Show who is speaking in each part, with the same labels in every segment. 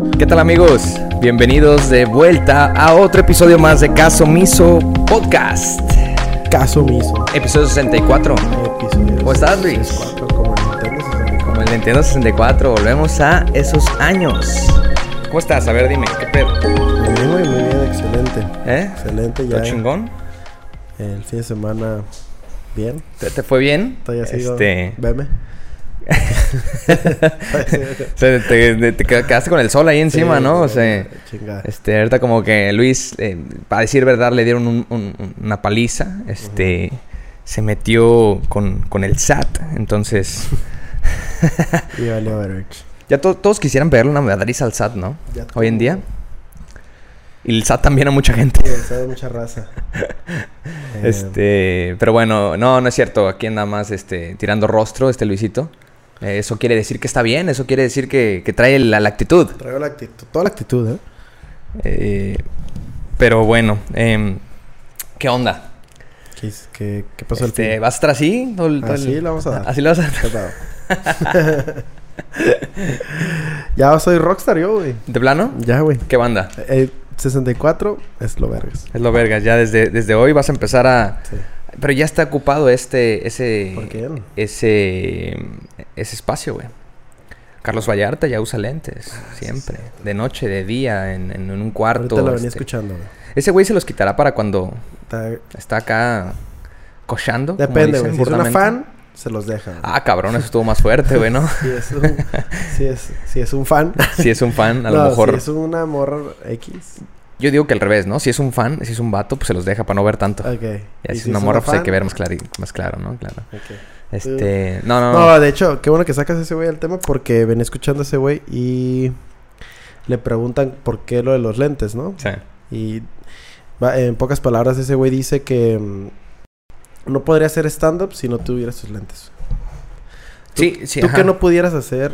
Speaker 1: ¿Qué tal amigos? Bienvenidos de vuelta a otro episodio más de Caso Miso Podcast.
Speaker 2: Caso Miso.
Speaker 1: Episodio 64.
Speaker 2: Episodio
Speaker 1: ¿Cómo estás, Luis?
Speaker 2: 64, como el Nintendo 64.
Speaker 1: Como el Nintendo 64, volvemos a esos años. ¿Cómo estás? A ver, dime, ¿qué pedo?
Speaker 2: Muy bien, muy bien, excelente.
Speaker 1: ¿Eh?
Speaker 2: Excelente,
Speaker 1: ¿Todo
Speaker 2: ya.
Speaker 1: chingón?
Speaker 2: El fin de semana, bien.
Speaker 1: ¿Te, te fue bien?
Speaker 2: Todavía sigo.
Speaker 1: Este...
Speaker 2: Veme.
Speaker 1: sea, te, te- te quedaste con el sol ahí encima,
Speaker 2: Sí,
Speaker 1: ¿no? O
Speaker 2: sí,
Speaker 1: sea...
Speaker 2: Chingada.
Speaker 1: Este, ahorita como que Luis, eh, para decir verdad, le dieron un- un- una paliza. Este, se metió con, con el SAT. Entonces,
Speaker 2: Y
Speaker 1: ya to- todos quisieran pegarle una madriza al SAT, ¿no?
Speaker 2: Ya
Speaker 1: Hoy en día. Y el SAT también a mucha gente.
Speaker 2: Sí, sabe mucha raza. Eh,
Speaker 1: Este, pero bueno, no, no es cierto. Aquí anda más, este, tirando rostro, este Luisito. Eh, eso quiere decir que está bien. Eso quiere decir que, que trae la, la actitud.
Speaker 2: Traigo la actitud, toda la actitud, ¿eh?
Speaker 1: Eh, pero bueno, em, ¿qué onda?
Speaker 2: ¿Qué, qué, qué pasó el
Speaker 1: Este,
Speaker 2: fin?
Speaker 1: ¿Vas a estar así? ¿Todo el- todo el-
Speaker 2: Así le vamos a dar.
Speaker 1: Así lo vas a dar.
Speaker 2: Ya soy rockstar yo, güey.
Speaker 1: ¿De plano?
Speaker 2: Ya, güey.
Speaker 1: ¿Qué banda?
Speaker 2: Eh, 64 es lo vergas.
Speaker 1: Es lo vergas. Ya desde, desde hoy vas a empezar a...
Speaker 2: Sí.
Speaker 1: Pero ya está ocupado este... Ese... Ese... Ese espacio, güey. Carlos Vallarta ya usa lentes. siempre. De noche, de día, en, en un cuarto.
Speaker 2: Ahorita lo venía
Speaker 1: este.
Speaker 2: escuchando, güey.
Speaker 1: Ese güey se los quitará para cuando
Speaker 2: Está-
Speaker 1: está acá... Cochando.
Speaker 2: Depende, güey. Si es una
Speaker 1: burdamente.
Speaker 2: fan, se los deja. güey.
Speaker 1: Ah, cabrón. Eso estuvo más fuerte, güey, ¿no?
Speaker 2: Si es un, si es, si es un fan.
Speaker 1: si es un fan, a
Speaker 2: No,
Speaker 1: lo mejor...
Speaker 2: Si es una morra X.
Speaker 1: Yo digo que al revés, ¿no? Si es un fan, si es un vato, pues se los deja para no ver tanto.
Speaker 2: Ok.
Speaker 1: Ya
Speaker 2: Y
Speaker 1: si es una morra, pues hay que ver más, clari- más claro, ¿no? Claro. Este... No, no, no.
Speaker 2: No, de hecho, qué bueno que sacas ese güey al tema porque venía escuchando a ese güey y le preguntan por qué lo de los lentes, ¿no?
Speaker 1: Sí.
Speaker 2: Y en pocas palabras, ese güey dice que mm, no podría hacer stand-up si no tuviera sus lentes.
Speaker 1: Sí, sí,
Speaker 2: ¿Tú
Speaker 1: ajá.
Speaker 2: qué no pudieras hacer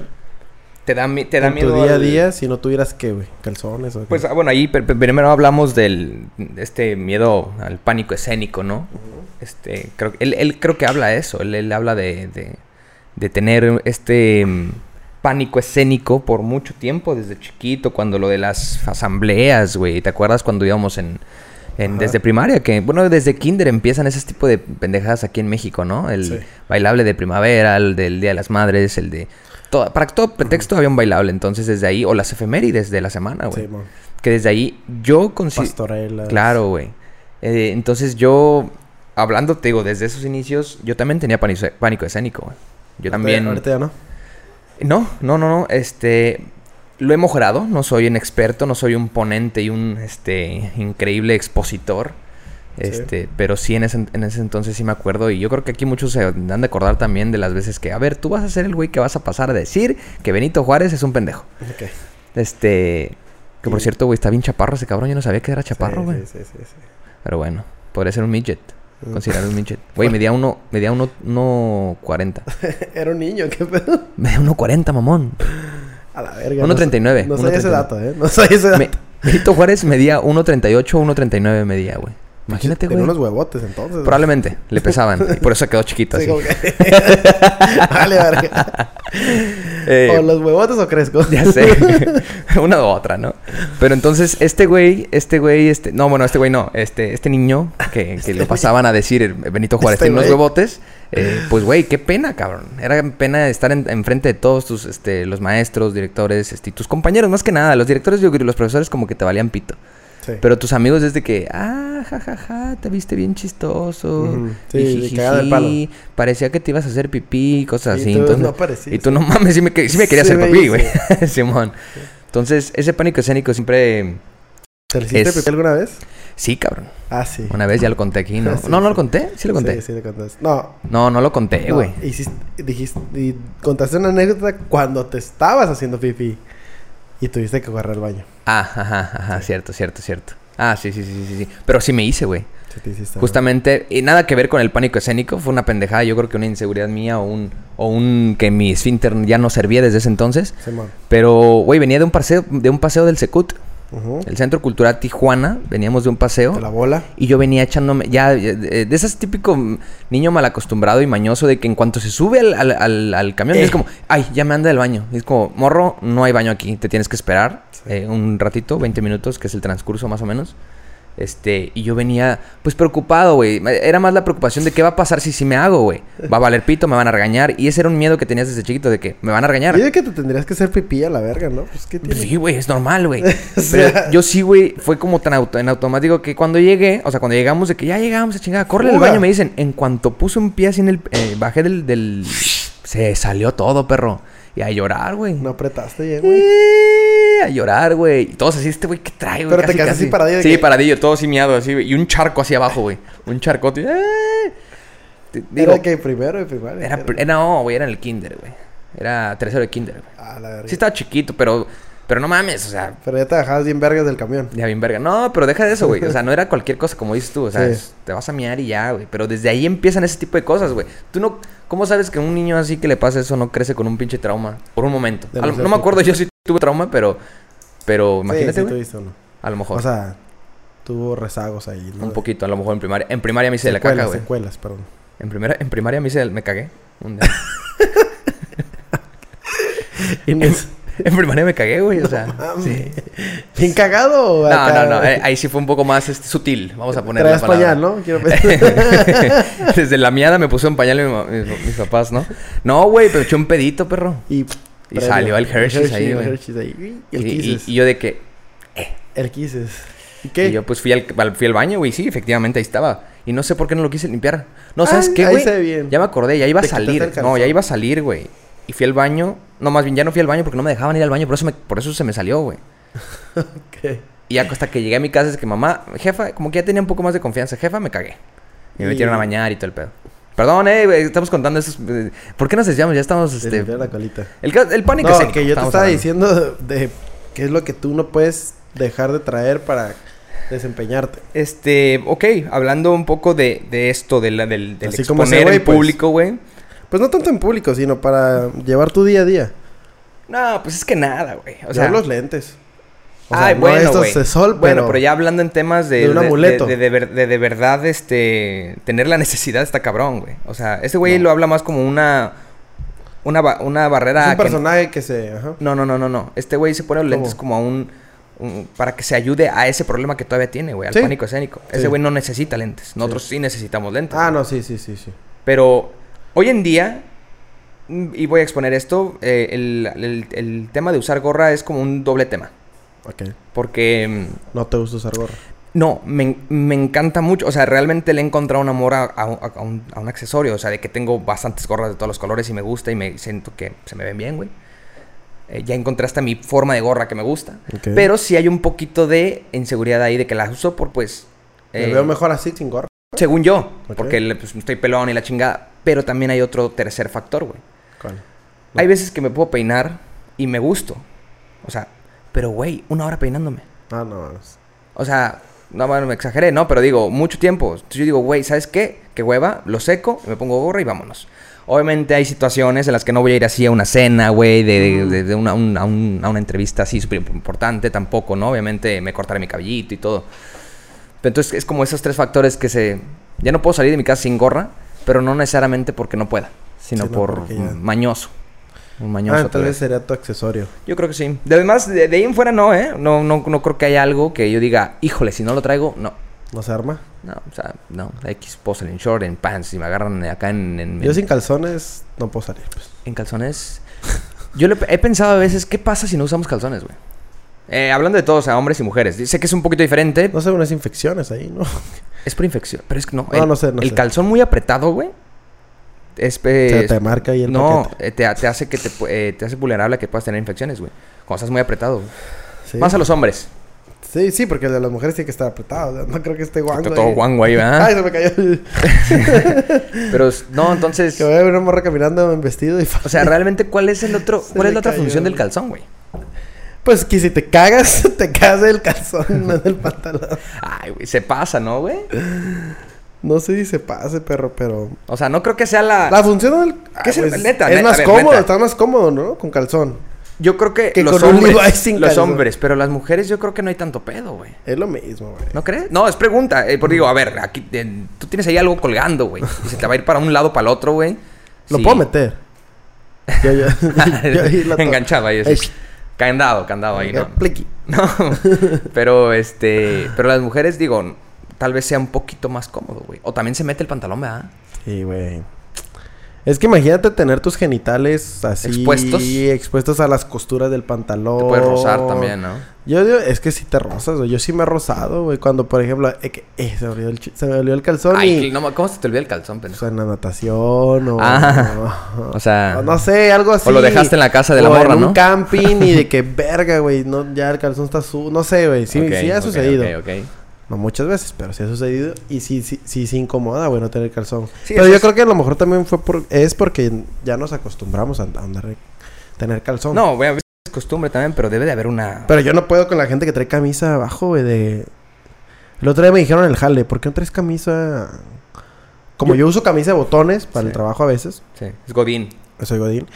Speaker 1: Te da, te da
Speaker 2: en
Speaker 1: miedo
Speaker 2: tu día a día si no tuvieras qué, güey? ¿Calzones o qué?
Speaker 1: Pues ah, bueno, ahí primero hablamos del este miedo al pánico escénico, ¿no? Este, creo que- él, él creo que habla eso, él, él habla de, de, de tener este mm, pánico escénico por mucho tiempo, desde chiquito, cuando lo de las asambleas, güey, ¿te acuerdas cuando íbamos en, desde primaria? Que, bueno, desde kinder empiezan ese tipo de pendejadas aquí en México, ¿no? El
Speaker 2: Sí.
Speaker 1: bailable de primavera, el del Día de las Madres, el de... todo- para todo pretexto había un bailable, entonces desde ahí, o las efemérides de la semana, güey.
Speaker 2: Sí.
Speaker 1: Que desde ahí yo considero...
Speaker 2: Pastorelas.
Speaker 1: Claro, güey. Eh, entonces yo, hablando, te digo, desde esos inicios, yo también tenía pánico, pánico escénico, güey. Yo también...
Speaker 2: Ahorita ya no.
Speaker 1: No, no, no, no. Este... Lo he mejorado. No soy un experto, no soy un ponente y un, este, increíble expositor.
Speaker 2: Sí.
Speaker 1: Este, pero sí en ese, en ese entonces sí me acuerdo y yo creo que aquí muchos se han de acordar también de las veces que, a ver, tú vas a ser el güey que vas a pasar a decir que Benito Juárez es un pendejo. Este, que por
Speaker 2: Y-
Speaker 1: cierto, güey, está bien chaparro ese cabrón, yo no sabía que era chaparro, güey.
Speaker 2: Sí, sí, sí, sí.
Speaker 1: Pero bueno, podría ser un midget.
Speaker 2: Mm.
Speaker 1: Considerar un midget. Güey, medía uno, medía uno, uno 40.
Speaker 2: Era un niño, qué pedo.
Speaker 1: Medía uno 40, mamón.
Speaker 2: A la verga.
Speaker 1: 1.39,
Speaker 2: No, sé- no sabía ese
Speaker 1: 1.39.
Speaker 2: dato, ¿eh? No sabía ese dato.
Speaker 1: Me- Benito Juárez medía 1.38, 1.39 medía, güey. Imagínate,
Speaker 2: Tenía
Speaker 1: güey.
Speaker 2: unos huevotes entonces.
Speaker 1: Probablemente le pesaban y por eso quedó chiquito
Speaker 2: Sí,
Speaker 1: así.
Speaker 2: que- vale, verga.
Speaker 1: Eh,
Speaker 2: ¿O los huevotes o crezco?
Speaker 1: Ya sé. Una u otra, ¿no? Pero entonces, este güey, este güey, este. No, bueno, este güey no. Este, este niño que, que lo pasaban a decir Benito Juárez
Speaker 2: Este
Speaker 1: tiene unos huevotes. eh, pues güey, qué pena, cabrón. Era pena estar en- enfrente de todos tus, este, los maestros, directores, este, tus compañeros, más que nada. Los directores y los profesores como que te valían pito.
Speaker 2: Sí.
Speaker 1: Pero tus amigos desde que, ah, jajaja, te viste bien chistoso.
Speaker 2: Sí, palo.
Speaker 1: Parecía que te ibas a hacer pipí, cosas
Speaker 2: Y
Speaker 1: así.
Speaker 2: tú
Speaker 1: entonces-
Speaker 2: no parecías.
Speaker 1: y tú no mames, sí me, sí me quería
Speaker 2: Sí
Speaker 1: hacer pipí, güey. Simón. Entonces, ese pánico escénico siempre...
Speaker 2: ¿Te lo hiciste
Speaker 1: es-
Speaker 2: pipí alguna vez?
Speaker 1: Sí, cabrón.
Speaker 2: Ah, sí.
Speaker 1: Una vez ya lo conté aquí, ¿no?
Speaker 2: Sí,
Speaker 1: no, no lo conté. Sí lo conté.
Speaker 2: Sí, sí, le contaste. No.
Speaker 1: No, no lo conté,
Speaker 2: no,
Speaker 1: güey.
Speaker 2: hiciste, dijiste, y contaste una anécdota cuando te estabas haciendo pipí y tuviste que correr al baño.
Speaker 1: Ah, ajá, ajá, cierto, cierto, cierto. Ah, sí, sí, sí, sí, sí. Pero sí me hice, güey.
Speaker 2: Sí, te hiciste.
Speaker 1: Justamente, y nada que ver con el pánico escénico, fue una pendejada, yo creo que una inseguridad mía o un, o un que mi esfínter ya no servía desde ese entonces. Pero, güey, venía de un paseo, de un paseo del Secut. El Centro Cultural Tijuana. Veníamos de un paseo.
Speaker 2: De la bola.
Speaker 1: Y yo venía echándome, ya, eh, de esas típico niño mal acostumbrado y mañoso de que en cuanto se sube al, al- al- al camión
Speaker 2: Eh.
Speaker 1: es como, ay, ya me anda del baño. Y es como, morro, no hay baño aquí, te tienes que esperar eh, un ratito, 20 minutos, que es el transcurso más o menos. Este, y yo venía, pues preocupado, güey. Era más la preocupación de qué va a pasar si sí me hago, güey. Va a valer pito, me van a regañar. Y ese era un miedo que tenías desde chiquito, de que me van a regañar.
Speaker 2: Y de que te tendrías que hacer pipí a la verga, ¿no? Pues qué tiene.
Speaker 1: Sí, güey, es normal, güey.
Speaker 2: O
Speaker 1: Pero yo sí, güey, fue como tan auto- en automático que cuando llegué, o sea, cuando llegamos de que ya llegamos a chingada, corre al baño, me dicen, en cuanto puse un pie así en el, eh, bajé del, del, se salió todo, perro. Y a llorar, güey.
Speaker 2: No apretaste bien, güey.
Speaker 1: A llorar, güey. Y todos así, este güey, ¿qué trae, güey?
Speaker 2: Pero te quedaste así paradillo
Speaker 1: Sí,
Speaker 2: que-
Speaker 1: paradillo, todo así miado, así, güey. Y un charco así abajo, güey. Un charcote. eh. Digo,
Speaker 2: Era que primero de primaria.
Speaker 1: era, pr- no, güey, era en el kinder, güey. Era tercero de kinder, güey.
Speaker 2: Ah, la verga.
Speaker 1: Sí estaba chiquito, pero, pero no mames, o sea,
Speaker 2: Pero ya te dejabas bien vergas del camión.
Speaker 1: ya bien verga. No, pero deja de eso, güey. O sea, no era cualquier cosa como dices tú. O sea,
Speaker 2: Sí.
Speaker 1: es- te vas a miar y ya, güey. Pero desde ahí empiezan ese tipo de cosas, güey. Tú no... ¿Cómo sabes que un niño así que le pasa eso no crece con un pinche trauma? Por un momento. No me acuerdo yo si tuve trauma, pero... Pero imagínate,
Speaker 2: sí,
Speaker 1: a lo mejor.
Speaker 2: O sea, tuvo rezagos ahí, ¿no?
Speaker 1: un poquito, a lo mejor en primaria. En primaria me hice de la caca,
Speaker 2: Secuelas,
Speaker 1: güey.
Speaker 2: secuelas, perdón.
Speaker 1: En, primera, en primaria me hice... del- Me cagué. Un día. en, en primaria me cagué, güey. O sea, sí.
Speaker 2: ¿Bien cagado?
Speaker 1: No,
Speaker 2: acá?
Speaker 1: no, no. eh, ahí sí fue un poco más este, sutil. Vamos a poner la palabra.
Speaker 2: pañal, ¿no? Quiero pensar.
Speaker 1: Desde la miada me puso en pañal mi mis, mis papás, ¿no? No, güey, pero eché un pedito, perro.
Speaker 2: y,
Speaker 1: Y salió el Hershey's ahí,
Speaker 2: el
Speaker 1: güey.
Speaker 2: Hershey's ahí. Y el
Speaker 1: Y, y- yo de que...
Speaker 2: El Kisses. ¿Y qué?
Speaker 1: Y yo pues fui al, fui al baño, güey. Sí, efectivamente, ahí estaba. Y no sé por qué no lo quise limpiar. No, ¿sabes
Speaker 2: Ay,
Speaker 1: qué, güey?
Speaker 2: bien.
Speaker 1: Ya me acordé, ya iba a
Speaker 2: Te
Speaker 1: salir. No, ya iba a salir, güey. Y fui al baño. No, más bien ya no fui al baño porque no me dejaban ir al baño. Por eso, me- por eso se me salió, güey.
Speaker 2: Ok.
Speaker 1: Y ya hasta que llegué a mi casa es que mamá, jefa, como que ya tenía un poco más de confianza. Jefa, me cagué. Me metieron a bañar y todo el pedo. Perdón, eh, estamos contando esos... eh, ¿Por qué nos desviamos? Ya estamos,
Speaker 2: Te
Speaker 1: este...
Speaker 2: limpiaron la colita.
Speaker 1: El, pánico
Speaker 2: No,
Speaker 1: escénico,
Speaker 2: que yo te estaba
Speaker 1: hablando.
Speaker 2: diciendo de, qué es lo que tú no puedes dejar de traer para desempeñarte.
Speaker 1: Este, ok, hablando un poco de, de esto, de la, del, del
Speaker 2: Así como ese
Speaker 1: exponer en
Speaker 2: pues.
Speaker 1: público, güey.
Speaker 2: Pues no tanto en público, sino para llevar tu día a día.
Speaker 1: No, pues es que nada, güey. O
Speaker 2: O
Speaker 1: sea,
Speaker 2: los lentes. O sea,
Speaker 1: ay,
Speaker 2: no
Speaker 1: bueno,
Speaker 2: estos
Speaker 1: güey.
Speaker 2: de sol,
Speaker 1: Bueno,
Speaker 2: pero...
Speaker 1: pero ya hablando en temas de...
Speaker 2: de un amuleto.
Speaker 1: De, de, de ver- de- de verdad, este... Tener la necesidad está cabrón, güey. O sea, ese güey
Speaker 2: No.
Speaker 1: lo habla más como una... Una, ba- una barrera...
Speaker 2: Es un
Speaker 1: que-
Speaker 2: personaje que se... Ajá.
Speaker 1: No, no, no, no, no. Este güey se pone los lentes como a un, un- Para que se ayude a ese problema que todavía tiene, güey. Al
Speaker 2: Sí.
Speaker 1: pánico escénico. Ese
Speaker 2: Sí.
Speaker 1: güey no necesita lentes. Nosotros sí, necesitamos lentes.
Speaker 2: Ah, no, sí, sí, sí, sí.
Speaker 1: Pero hoy en día, mm, y voy a exponer esto, eh, el, el- el tema de usar gorra es como un doble tema.
Speaker 2: Ok.
Speaker 1: Porque,
Speaker 2: No te gusta usar gorra.
Speaker 1: no, me, me encanta mucho. O sea, realmente le he encontrado un amor a, a un- a un, a un accesorio. O sea, de que tengo bastantes gorras de todos los colores y me gusta y me siento que se me ven bien, güey. Eh, ya encontré hasta mi forma de gorra que me gusta. Pero sí hay un poquito de inseguridad ahí de que la uso por, pues...
Speaker 2: Me
Speaker 1: eh,
Speaker 2: veo mejor así sin gorra.
Speaker 1: Según yo, porque pues, estoy pelón y la chingada. Pero también hay otro tercer factor, güey.
Speaker 2: ¿Cuál? No.
Speaker 1: Hay veces que me puedo peinar y me gusto. O sea, pero güey, una hora peinándome.
Speaker 2: Ah, no.
Speaker 1: O sea, no bueno, me exageré, ¿no? Pero digo, mucho tiempo. Entonces yo digo, güey, ¿sabes qué? Que hueva, lo seco, me pongo gorra y vámonos. Obviamente hay situaciones en las que no voy a ir así a una cena, güey, de, de- de una, un- a, un- a una entrevista así súper importante tampoco, ¿no? Obviamente me cortaré mi cabellito y todo. Pero entonces es como esos tres factores que se... Ya no puedo salir de mi casa sin gorra, pero no necesariamente porque no pueda, sino
Speaker 2: Sí, no,
Speaker 1: por
Speaker 2: ya-
Speaker 1: mañoso. Un mañoso.
Speaker 2: Ah,
Speaker 1: tal
Speaker 2: entonces
Speaker 1: vez.
Speaker 2: sería tu accesorio.
Speaker 1: Yo creo que sí. De además, de, de ahí en fuera no, ¿eh? No, no, no creo que haya algo que yo diga, híjole, si no lo traigo, no.
Speaker 2: ¿No se arma?
Speaker 1: No, o sea, no. X pose en short, en pants y me agarran acá en, en,
Speaker 2: Yo
Speaker 1: en-
Speaker 2: sin calzones no puedo salir, pues.
Speaker 1: en calzones. Yo le- he pensado a veces, ¿qué pasa si no usamos calzones, güey? Eh, hablando de todos, o sea, hombres y mujeres. Sé que es un poquito diferente.
Speaker 2: No sé, unas infecciones ahí, ¿no?
Speaker 1: Es por infección. Pero es que no.
Speaker 2: No,
Speaker 1: el,
Speaker 2: no sé, no
Speaker 1: el
Speaker 2: sé.
Speaker 1: calzón muy apretado, güey. Es, eh,
Speaker 2: Se
Speaker 1: es-
Speaker 2: te marca ahí el
Speaker 1: no, eh, te, te hace que te, eh, te hace vulnerable a que puedas tener infecciones, güey. Cuando estás muy apretado.
Speaker 2: Sí.
Speaker 1: Más a los hombres.
Speaker 2: Sí, sí, porque el de las mujeres tiene que estar apretado. o sea, No creo que esté guango.
Speaker 1: Está todo guango ahí, ¿verdad?
Speaker 2: Ay, se me cayó el...
Speaker 1: Pero no, entonces,
Speaker 2: Que voy a ver una morra caminando en vestido y...
Speaker 1: o sea, realmente cuál es el otro,
Speaker 2: Se
Speaker 1: cuál es la otra
Speaker 2: cayó,
Speaker 1: función del
Speaker 2: güey.
Speaker 1: calzón, güey?
Speaker 2: Pues que si te cagas, te cagas del calzón, no del pantalón.
Speaker 1: Ay, güey, se pasa, ¿no, güey?
Speaker 2: No sé si se pase, perro, pero...
Speaker 1: O sea, no creo que sea la
Speaker 2: La función del...
Speaker 1: ¿Qué es
Speaker 2: Ah,
Speaker 1: el-
Speaker 2: pues,
Speaker 1: neta,
Speaker 2: Es
Speaker 1: neta,
Speaker 2: más
Speaker 1: ver,
Speaker 2: cómodo,
Speaker 1: neta.
Speaker 2: está más cómodo, ¿no? Con calzón.
Speaker 1: Yo creo que,
Speaker 2: Que
Speaker 1: los hombres,
Speaker 2: Levi's sin
Speaker 1: los
Speaker 2: calzón.
Speaker 1: hombres, pero las mujeres yo creo que no hay tanto pedo, güey.
Speaker 2: Es lo mismo, güey.
Speaker 1: ¿No crees? No, es pregunta. Eh, porque digo, a ver, aquí eh, tú tienes ahí algo colgando, güey. Y se te va a ir para un lado para el otro, güey.
Speaker 2: Lo
Speaker 1: Sí.
Speaker 2: puedo meter. Yo, yo, yo
Speaker 1: Enganchado ahí, así. Candado, candado ahí, ¿no?
Speaker 2: pliqui.
Speaker 1: No, pero este, pero las mujeres, digo, tal vez sea un poquito más cómodo, güey. O también se mete el pantalón, ¿verdad?
Speaker 2: Sí, güey. Es que imagínate tener tus genitales así
Speaker 1: Expuestos.
Speaker 2: expuestos a las costuras del pantalón.
Speaker 1: Te puedes rozar también, ¿no?
Speaker 2: Yo digo, es que sí te rozas, güey. Yo sí me he rozado, güey. Cuando, por ejemplo, eh, que- eh, se, me olvidó el, se me olvidó el calzón
Speaker 1: Ay,
Speaker 2: y...
Speaker 1: no, ¿cómo se te olvida el calzón,
Speaker 2: o
Speaker 1: pendejo?
Speaker 2: sea, en la natación o...
Speaker 1: Ah, o sea-
Speaker 2: o no sé, algo así.
Speaker 1: O lo dejaste en la casa de la
Speaker 2: o
Speaker 1: morra,
Speaker 2: en
Speaker 1: ¿no?
Speaker 2: un camping y de que verga, güey. No, ya el calzón está su... No sé, güey. Sí, sí ha
Speaker 1: ok,
Speaker 2: sucedido.
Speaker 1: ok, ok.
Speaker 2: No muchas veces, pero sí ha sucedido. Y sí, sí, sí, sí incomoda, güey, no tener calzón.
Speaker 1: Sí,
Speaker 2: pero yo
Speaker 1: es-
Speaker 2: creo que a lo mejor también fue por... Es porque ya nos acostumbramos a a andar... Tener calzón.
Speaker 1: No, güey, a veces es costumbre también, pero debe de haber una...
Speaker 2: Pero yo no puedo con la gente que trae camisa abajo, güey, de... El otro día me dijeron en el jale, ¿por qué no traes camisa...? Como yo, uso camisa de botones para el trabajo a veces,
Speaker 1: Sí, es Godín.
Speaker 2: soy godín.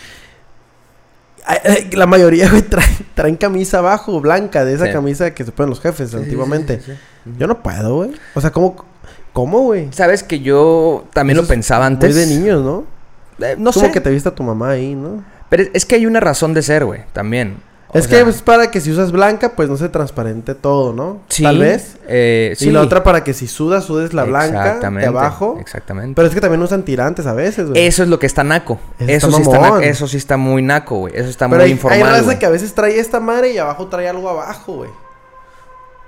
Speaker 2: La mayoría, güey, traen, traen camisa abajo, blanca, de esa
Speaker 1: Sí.
Speaker 2: camisa que se ponen los jefes antiguamente. Yo no puedo, güey. O sea, ¿cómo, cómo, güey?
Speaker 1: Sabes que yo también
Speaker 2: Eso
Speaker 1: lo pensaba antes.
Speaker 2: Muy de niños, ¿no?
Speaker 1: Eh, no
Speaker 2: Como
Speaker 1: sé.
Speaker 2: que te viste a tu mamá ahí, ¿no?
Speaker 1: Pero es- que hay una razón de ser, güey, también. O
Speaker 2: es
Speaker 1: sea,
Speaker 2: que es para que si usas blanca, pues no se transparente todo, ¿no?
Speaker 1: sí,
Speaker 2: Tal vez.
Speaker 1: eh, sí.
Speaker 2: Y la otra para que si sudas, sudes la blanca de
Speaker 1: Exactamente,
Speaker 2: abajo.
Speaker 1: Exactamente.
Speaker 2: Pero es que también usan tirantes a veces, güey.
Speaker 1: Eso es lo que está naco.
Speaker 2: Eso
Speaker 1: Eso,
Speaker 2: está
Speaker 1: sí está naco. Eso sí está muy naco, güey. Eso está
Speaker 2: Pero
Speaker 1: muy
Speaker 2: hay,
Speaker 1: informal.
Speaker 2: hay raza que a veces trae esta madre y abajo trae algo abajo, güey.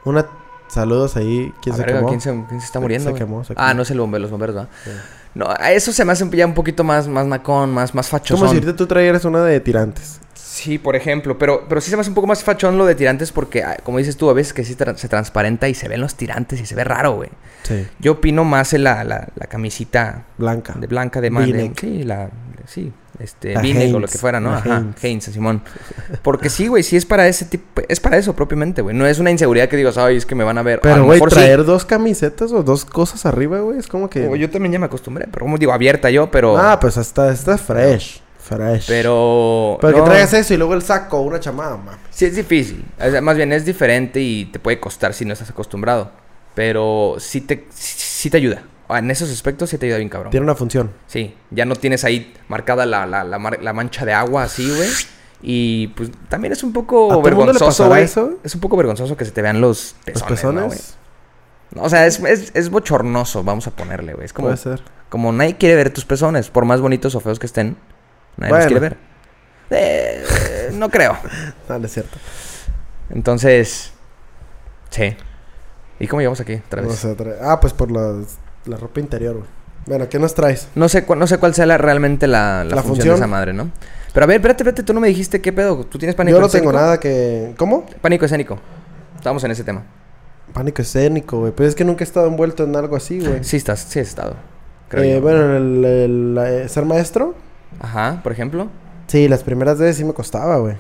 Speaker 2: Una... Saludos ahí. ¿Quién se quemó?
Speaker 1: ¿quién, se, quién se está muriendo?
Speaker 2: se quemó, se
Speaker 1: Ah, no es el bombero, los bomberos, ¿verdad?
Speaker 2: Sí.
Speaker 1: No, a eso se me hace ya un poquito más, más nacón, más, más fachosón.
Speaker 2: Como si tú trajeras una de tirantes.
Speaker 1: Sí, por ejemplo, pero, pero sí se me hace un poco más fachón lo de tirantes porque, ah, como dices tú, a veces que sí tra- se transparenta y se ven los tirantes y se ve raro, güey.
Speaker 2: Sí.
Speaker 1: Yo opino más en la, la, la camisita
Speaker 2: Blanca.
Speaker 1: de blanca de man. de-
Speaker 2: V-neck.
Speaker 1: Sí, la... Sí, este... V-neck o lo que fuera, ¿no? Ajá.
Speaker 2: Hanes,
Speaker 1: Simón. Porque sí, güey, sí es para ese tipo... Es para eso propiamente, güey. No es una inseguridad que digas, ay, es que me van a ver.
Speaker 2: Pero, güey,
Speaker 1: mejor sí.
Speaker 2: traer dos camisetas o dos cosas arriba, güey, es como que...
Speaker 1: O Yo también ya me acostumbré, pero como digo, abierta yo, pero...
Speaker 2: Ah, pues hasta está fresh. Fresh.
Speaker 1: Pero...
Speaker 2: Pero
Speaker 1: no.
Speaker 2: que traigas eso y luego el saco, una chamada, mames.
Speaker 1: Sí, es difícil. O sea, más bien es diferente y te puede costar si no estás acostumbrado. Pero sí te, sí te ayuda. Ah, En esos aspectos sí te ayuda bien, cabrón.
Speaker 2: Tiene una función.
Speaker 1: Sí, ya no tienes ahí marcada la, la, la, mar- la mancha de agua así, güey. Y pues también es un
Speaker 2: ¿A
Speaker 1: poco
Speaker 2: le
Speaker 1: vergonzoso, güey.
Speaker 2: eso?
Speaker 1: Es un poco vergonzoso que se te vean los
Speaker 2: Los
Speaker 1: pezones.
Speaker 2: pezones.
Speaker 1: ¿no, o sea, es, es, es bochornoso, vamos a ponerle, güey. Es como,
Speaker 2: Puede ser.
Speaker 1: como nadie quiere ver tus pezones, por más bonitos o feos que estén. Nadie
Speaker 2: Bueno.
Speaker 1: los quiere ver. Eh, no creo.
Speaker 2: No, no es cierto.
Speaker 1: Entonces, sí. ¿Y cómo llegamos aquí otra vez?
Speaker 2: ah, pues por la, la ropa interior, güey. Bueno, ¿qué nos traes?
Speaker 1: No sé, no sé cuál sea la- realmente la, la
Speaker 2: La
Speaker 1: función,
Speaker 2: función.
Speaker 1: de esa madre, ¿no? Pero a ver, espérate, espérate, tú no me dijiste qué pedo. ¿Tú tienes pánico
Speaker 2: Yo no tengo nada que... ¿Cómo?
Speaker 1: Pánico escénico. Estamos en ese tema.
Speaker 2: Pánico escénico, güey. Pero es que nunca he estado envuelto en algo así, güey.
Speaker 1: Sí estás, sí has estado. Creo
Speaker 2: Eh,
Speaker 1: yo.
Speaker 2: bueno, el, el- eh, ser maestro.
Speaker 1: Ajá, por ejemplo.
Speaker 2: Sí, las primeras veces sí me costaba, güey.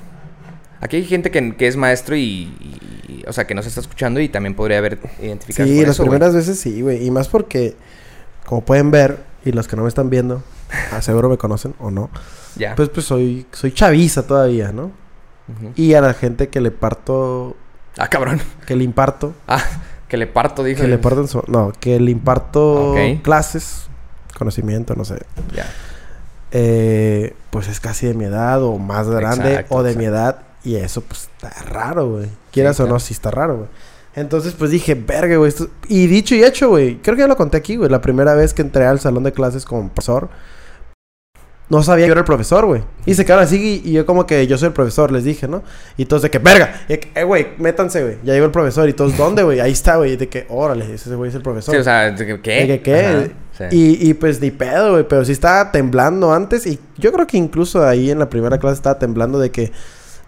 Speaker 1: Aquí hay gente que, que es maestro y, y- O sea, que nos está escuchando y también podría haber identificado
Speaker 2: Sí, las
Speaker 1: eso,
Speaker 2: primeras veces sí, güey. Y más porque, como pueden ver, y los que no me están viendo, seguro me conocen o no.
Speaker 1: Ya.
Speaker 2: Pues, pues soy, soy chaviza todavía, ¿no? Y a la gente que le parto,
Speaker 1: Ah, cabrón.
Speaker 2: que le imparto,
Speaker 1: Ah, que le parto, dije.
Speaker 2: que le parto en su- no, que le imparto clases, conocimiento, no sé.
Speaker 1: Ya.
Speaker 2: eh, pues es casi de mi edad o más grande
Speaker 1: Exacto,
Speaker 2: o de
Speaker 1: exacto.
Speaker 2: mi edad. Y eso, pues, está raro, güey. Quieras o no, sí está raro, güey. Entonces, pues dije, verga, güey. esto- Y dicho y hecho, güey. Creo que ya lo conté aquí, güey. La primera vez que entré al salón de clases como profesor. No sabía que yo era el profesor, güey. Y se quedaron así y, y yo como que yo soy el profesor, les dije, ¿no? Y todos de que, verga. Y de que, eh, güey, métanse, güey. Ya llegó el profesor. Y todos, ¿dónde, güey? Ahí está, güey. Y de que, órale, ese güey es el profesor.
Speaker 1: Sí, o sea, ¿de que- ¿qué?
Speaker 2: ¿De que qué?
Speaker 1: Ajá, sí.
Speaker 2: Y, y pues ni pedo, güey. Pero sí estaba temblando antes. Y yo creo que incluso ahí en la primera clase estaba temblando de que.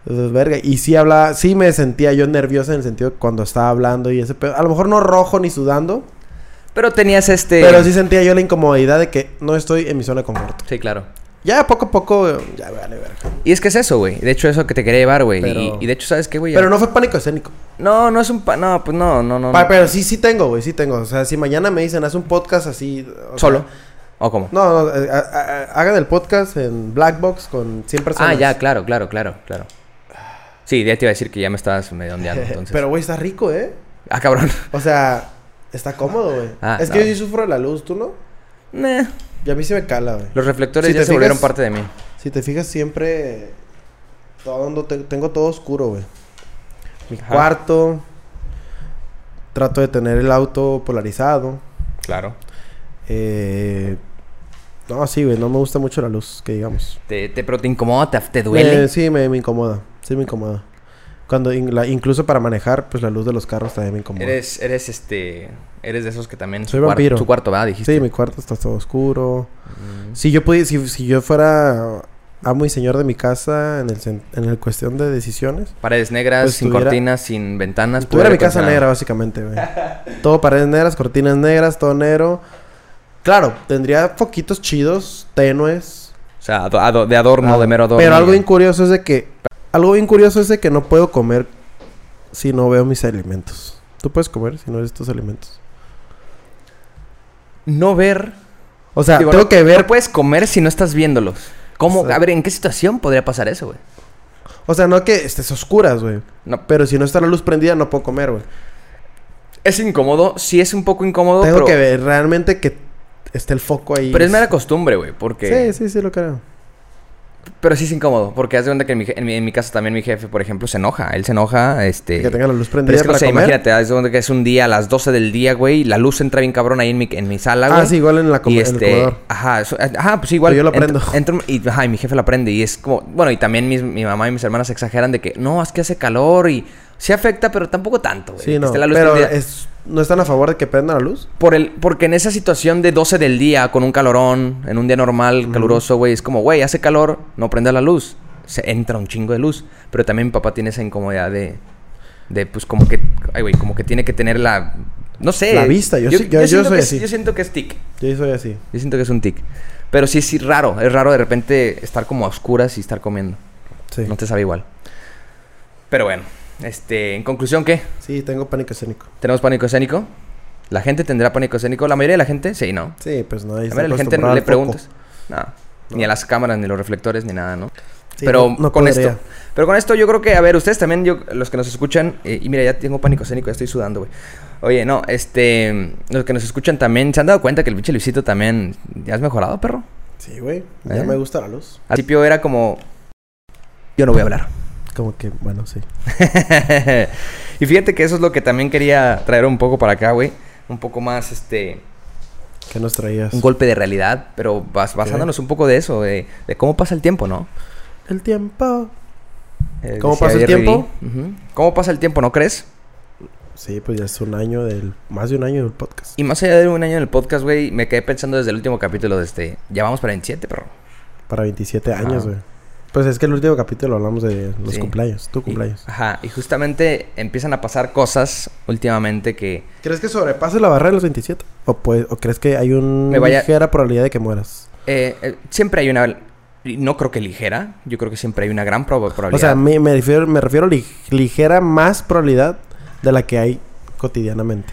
Speaker 2: Verga. Y sí hablaba. Sí me sentía yo nervioso en el sentido de cuando estaba hablando y ese pedo. A lo mejor no rojo ni sudando.
Speaker 1: Pero tenías este...
Speaker 2: Pero sí sentía yo la incomodidad de que no estoy en mi zona de confort.
Speaker 1: Sí, claro.
Speaker 2: Ya poco a poco. Ya vale, verga.
Speaker 1: Y es que es eso, güey. De hecho, eso que te quería llevar, güey.
Speaker 2: Pero-
Speaker 1: Y, y de hecho, ¿sabes qué, güey?
Speaker 2: Pero no fue pánico escénico.
Speaker 1: No, no es un... Pa... No, pues no, no, no.
Speaker 2: Pa-
Speaker 1: no.
Speaker 2: pero sí, sí tengo, güey. Sí tengo. O sea, si mañana me dicen, haz un podcast así. o sea,
Speaker 1: ¿Solo? ¿O cómo?
Speaker 2: no, no. eh, hagan el podcast en Black Box con 100 personas.
Speaker 1: Ah, ya, claro, claro, claro, claro. Sí, ya te iba a decir que ya me estabas medio ondeando, entonces.
Speaker 2: Pero, güey, está rico, ¿eh?
Speaker 1: Ah, cabrón.
Speaker 2: O sea, está cómodo, güey.
Speaker 1: Ah,
Speaker 2: es
Speaker 1: no.
Speaker 2: que yo sí sufro de la luz, ¿tú no?
Speaker 1: Meh.
Speaker 2: Y a mí se me cala, güey.
Speaker 1: Los reflectores
Speaker 2: Si
Speaker 1: ya se volvieron parte de mí.
Speaker 2: Si te fijas, siempre... Todo, te- tengo todo oscuro, güey. Mi
Speaker 1: Ajá.
Speaker 2: cuarto. Trato de tener el auto polarizado.
Speaker 1: Claro.
Speaker 2: Eh... No, sí, güey. No me gusta mucho la luz, que digamos.
Speaker 1: Te, te, pero te incomoda, te, te duele.
Speaker 2: Eh, sí, me, me incomoda. Sí, me incomoda. Cuando in- la- incluso para manejar, pues la luz de los carros también me incomoda.
Speaker 1: Eres, eres este. Eres de esos que también.
Speaker 2: Soy
Speaker 1: su,
Speaker 2: vampiro.
Speaker 1: su cuarto, ¿verdad? Dijiste.
Speaker 2: Sí, mi cuarto está todo oscuro.
Speaker 1: Mm.
Speaker 2: Si yo pudiera, si, si yo fuera amo y señor de mi casa en el, en el cuestión de decisiones,
Speaker 1: Paredes negras,
Speaker 2: Pues
Speaker 1: sin
Speaker 2: tuviera-
Speaker 1: cortinas, sin ventanas.
Speaker 2: tuviera mi casa negra básicamente, güey. todo paredes negras, cortinas negras, todo negro. Claro, tendría foquitos chidos, tenues.
Speaker 1: O sea, de adorno,
Speaker 2: Ah,
Speaker 1: de mero adorno.
Speaker 2: Pero algo bien curioso es de que algo bien curioso es de que no puedo comer si no veo mis alimentos. Tú puedes comer si no ves tus alimentos.
Speaker 1: No ver.
Speaker 2: O sea,
Speaker 1: Digo,
Speaker 2: tengo
Speaker 1: no-
Speaker 2: que ver,
Speaker 1: No puedes comer si no estás viéndolos. ¿Cómo?
Speaker 2: O sea-
Speaker 1: a ver, ¿en qué situación podría pasar eso, güey?
Speaker 2: o sea, no que estés oscuras, güey,
Speaker 1: No,
Speaker 2: pero si no está la luz prendida no puedo comer, güey.
Speaker 1: es incómodo, sí es un poco incómodo,
Speaker 2: Tengo
Speaker 1: pero,
Speaker 2: que ver realmente que esté el foco ahí.
Speaker 1: pero es mera costumbre, güey, porque...
Speaker 2: Sí, sí, sí, lo creo.
Speaker 1: Pero sí es incómodo, porque haz de cuenta que en mi, en mi, en mi casa también mi jefe, por ejemplo, se enoja. Él se enoja, este...
Speaker 2: Que tenga la luz prendida
Speaker 1: es que
Speaker 2: comer.
Speaker 1: imagínate, haz de cuenta que es un día a las 12 del día, güey, la luz entra bien cabrón ahí en mi, en mi sala, güey.
Speaker 2: Ah, sí, igual en la com-
Speaker 1: Y
Speaker 2: en el
Speaker 1: este, ajá, eso- ajá, pues igual.
Speaker 2: Pero yo lo prendo.
Speaker 1: entro y, ajá, y mi jefe la prende y es como, bueno, y también mis- mi mamá y mis hermanas exageran de que, no, es que hace calor y sí afecta, pero tampoco tanto, güey.
Speaker 2: Sí,
Speaker 1: que
Speaker 2: no.
Speaker 1: esté la luz
Speaker 2: Pero
Speaker 1: prendida.
Speaker 2: es, ¿no están a favor de que prenda la luz?
Speaker 1: Por el, porque en esa situación de 12 del día, con un calorón, en un día normal,
Speaker 2: Ujú.
Speaker 1: caluroso, güey, es como, güey, hace calor, no prenda la luz. Se entra un chingo de luz. Pero también mi papá tiene esa incomodidad de, de pues como que, ay, güey, como que tiene que tener la, no sé.
Speaker 2: La vista, yo yo- yo
Speaker 1: siento
Speaker 2: soy
Speaker 1: que es-
Speaker 2: así.
Speaker 1: Yo siento que es tic.
Speaker 2: Yo soy así.
Speaker 1: Yo siento que es un tic. Pero sí, sí, raro. Es raro de repente estar como a oscuras y estar comiendo.
Speaker 2: Sí.
Speaker 1: No te sabe igual. Pero bueno, este, en conclusión, ¿qué?
Speaker 2: Sí, tengo pánico escénico.
Speaker 1: ¿Tenemos pánico escénico? ¿La gente tendrá pánico escénico? ¿La mayoría de la gente? Sí, ¿no?
Speaker 2: Sí, pues no. ahí
Speaker 1: A
Speaker 2: está
Speaker 1: ver, la gente
Speaker 2: acostumbrada
Speaker 1: le preguntas. No.
Speaker 2: No.
Speaker 1: Ni a las cámaras, ni los reflectores, ni nada, ¿no?
Speaker 2: Sí,
Speaker 1: pero
Speaker 2: no- no
Speaker 1: con
Speaker 2: podría.
Speaker 1: esto. Pero con esto yo creo que, a ver, ustedes también, yo, los que nos escuchan, eh, y mira, ya tengo pánico escénico, ya estoy sudando, güey. Oye, no, este, los que nos escuchan también, ¿se han dado cuenta que el pinche Luisito también, ya has mejorado, perro?
Speaker 2: Sí, güey. Ya
Speaker 1: ¿Eh?
Speaker 2: me gusta la luz.
Speaker 1: Al principio era como, yo no voy a hablar.
Speaker 2: Como que, bueno, sí.
Speaker 1: y fíjate que eso es lo que también quería traer un poco para acá, güey. Un poco más, este,
Speaker 2: ¿Qué nos traías?
Speaker 1: un golpe de realidad, pero bas- basándonos un poco de eso, de, de cómo pasa el tiempo, ¿no?
Speaker 2: El tiempo.
Speaker 1: Eh,
Speaker 2: ¿Cómo pasa el tiempo?
Speaker 1: ¿Cómo pasa el tiempo, no crees?
Speaker 2: Sí, pues ya es un año del... Más de un año del podcast.
Speaker 1: Y más allá de un año en el podcast, güey, me quedé pensando desde el último capítulo de este. Ya vamos para 27, perro.
Speaker 2: Para 27 años, güey. Pues es que el último capítulo hablamos de los
Speaker 1: Sí.
Speaker 2: cumpleaños. Tu
Speaker 1: Y-
Speaker 2: cumpleaños.
Speaker 1: ajá, y justamente empiezan a pasar cosas últimamente que.
Speaker 2: ¿Crees que sobrepases la barrera de los 27? ¿O, pues, ¿O crees que hay una
Speaker 1: vaya-
Speaker 2: ligera probabilidad de que mueras?
Speaker 1: eh, eh, siempre hay una. No creo que ligera, yo creo que siempre hay una gran proba- probabilidad.
Speaker 2: O sea, me, me refiero, me refiero a lig- ligera más probabilidad de la que hay cotidianamente.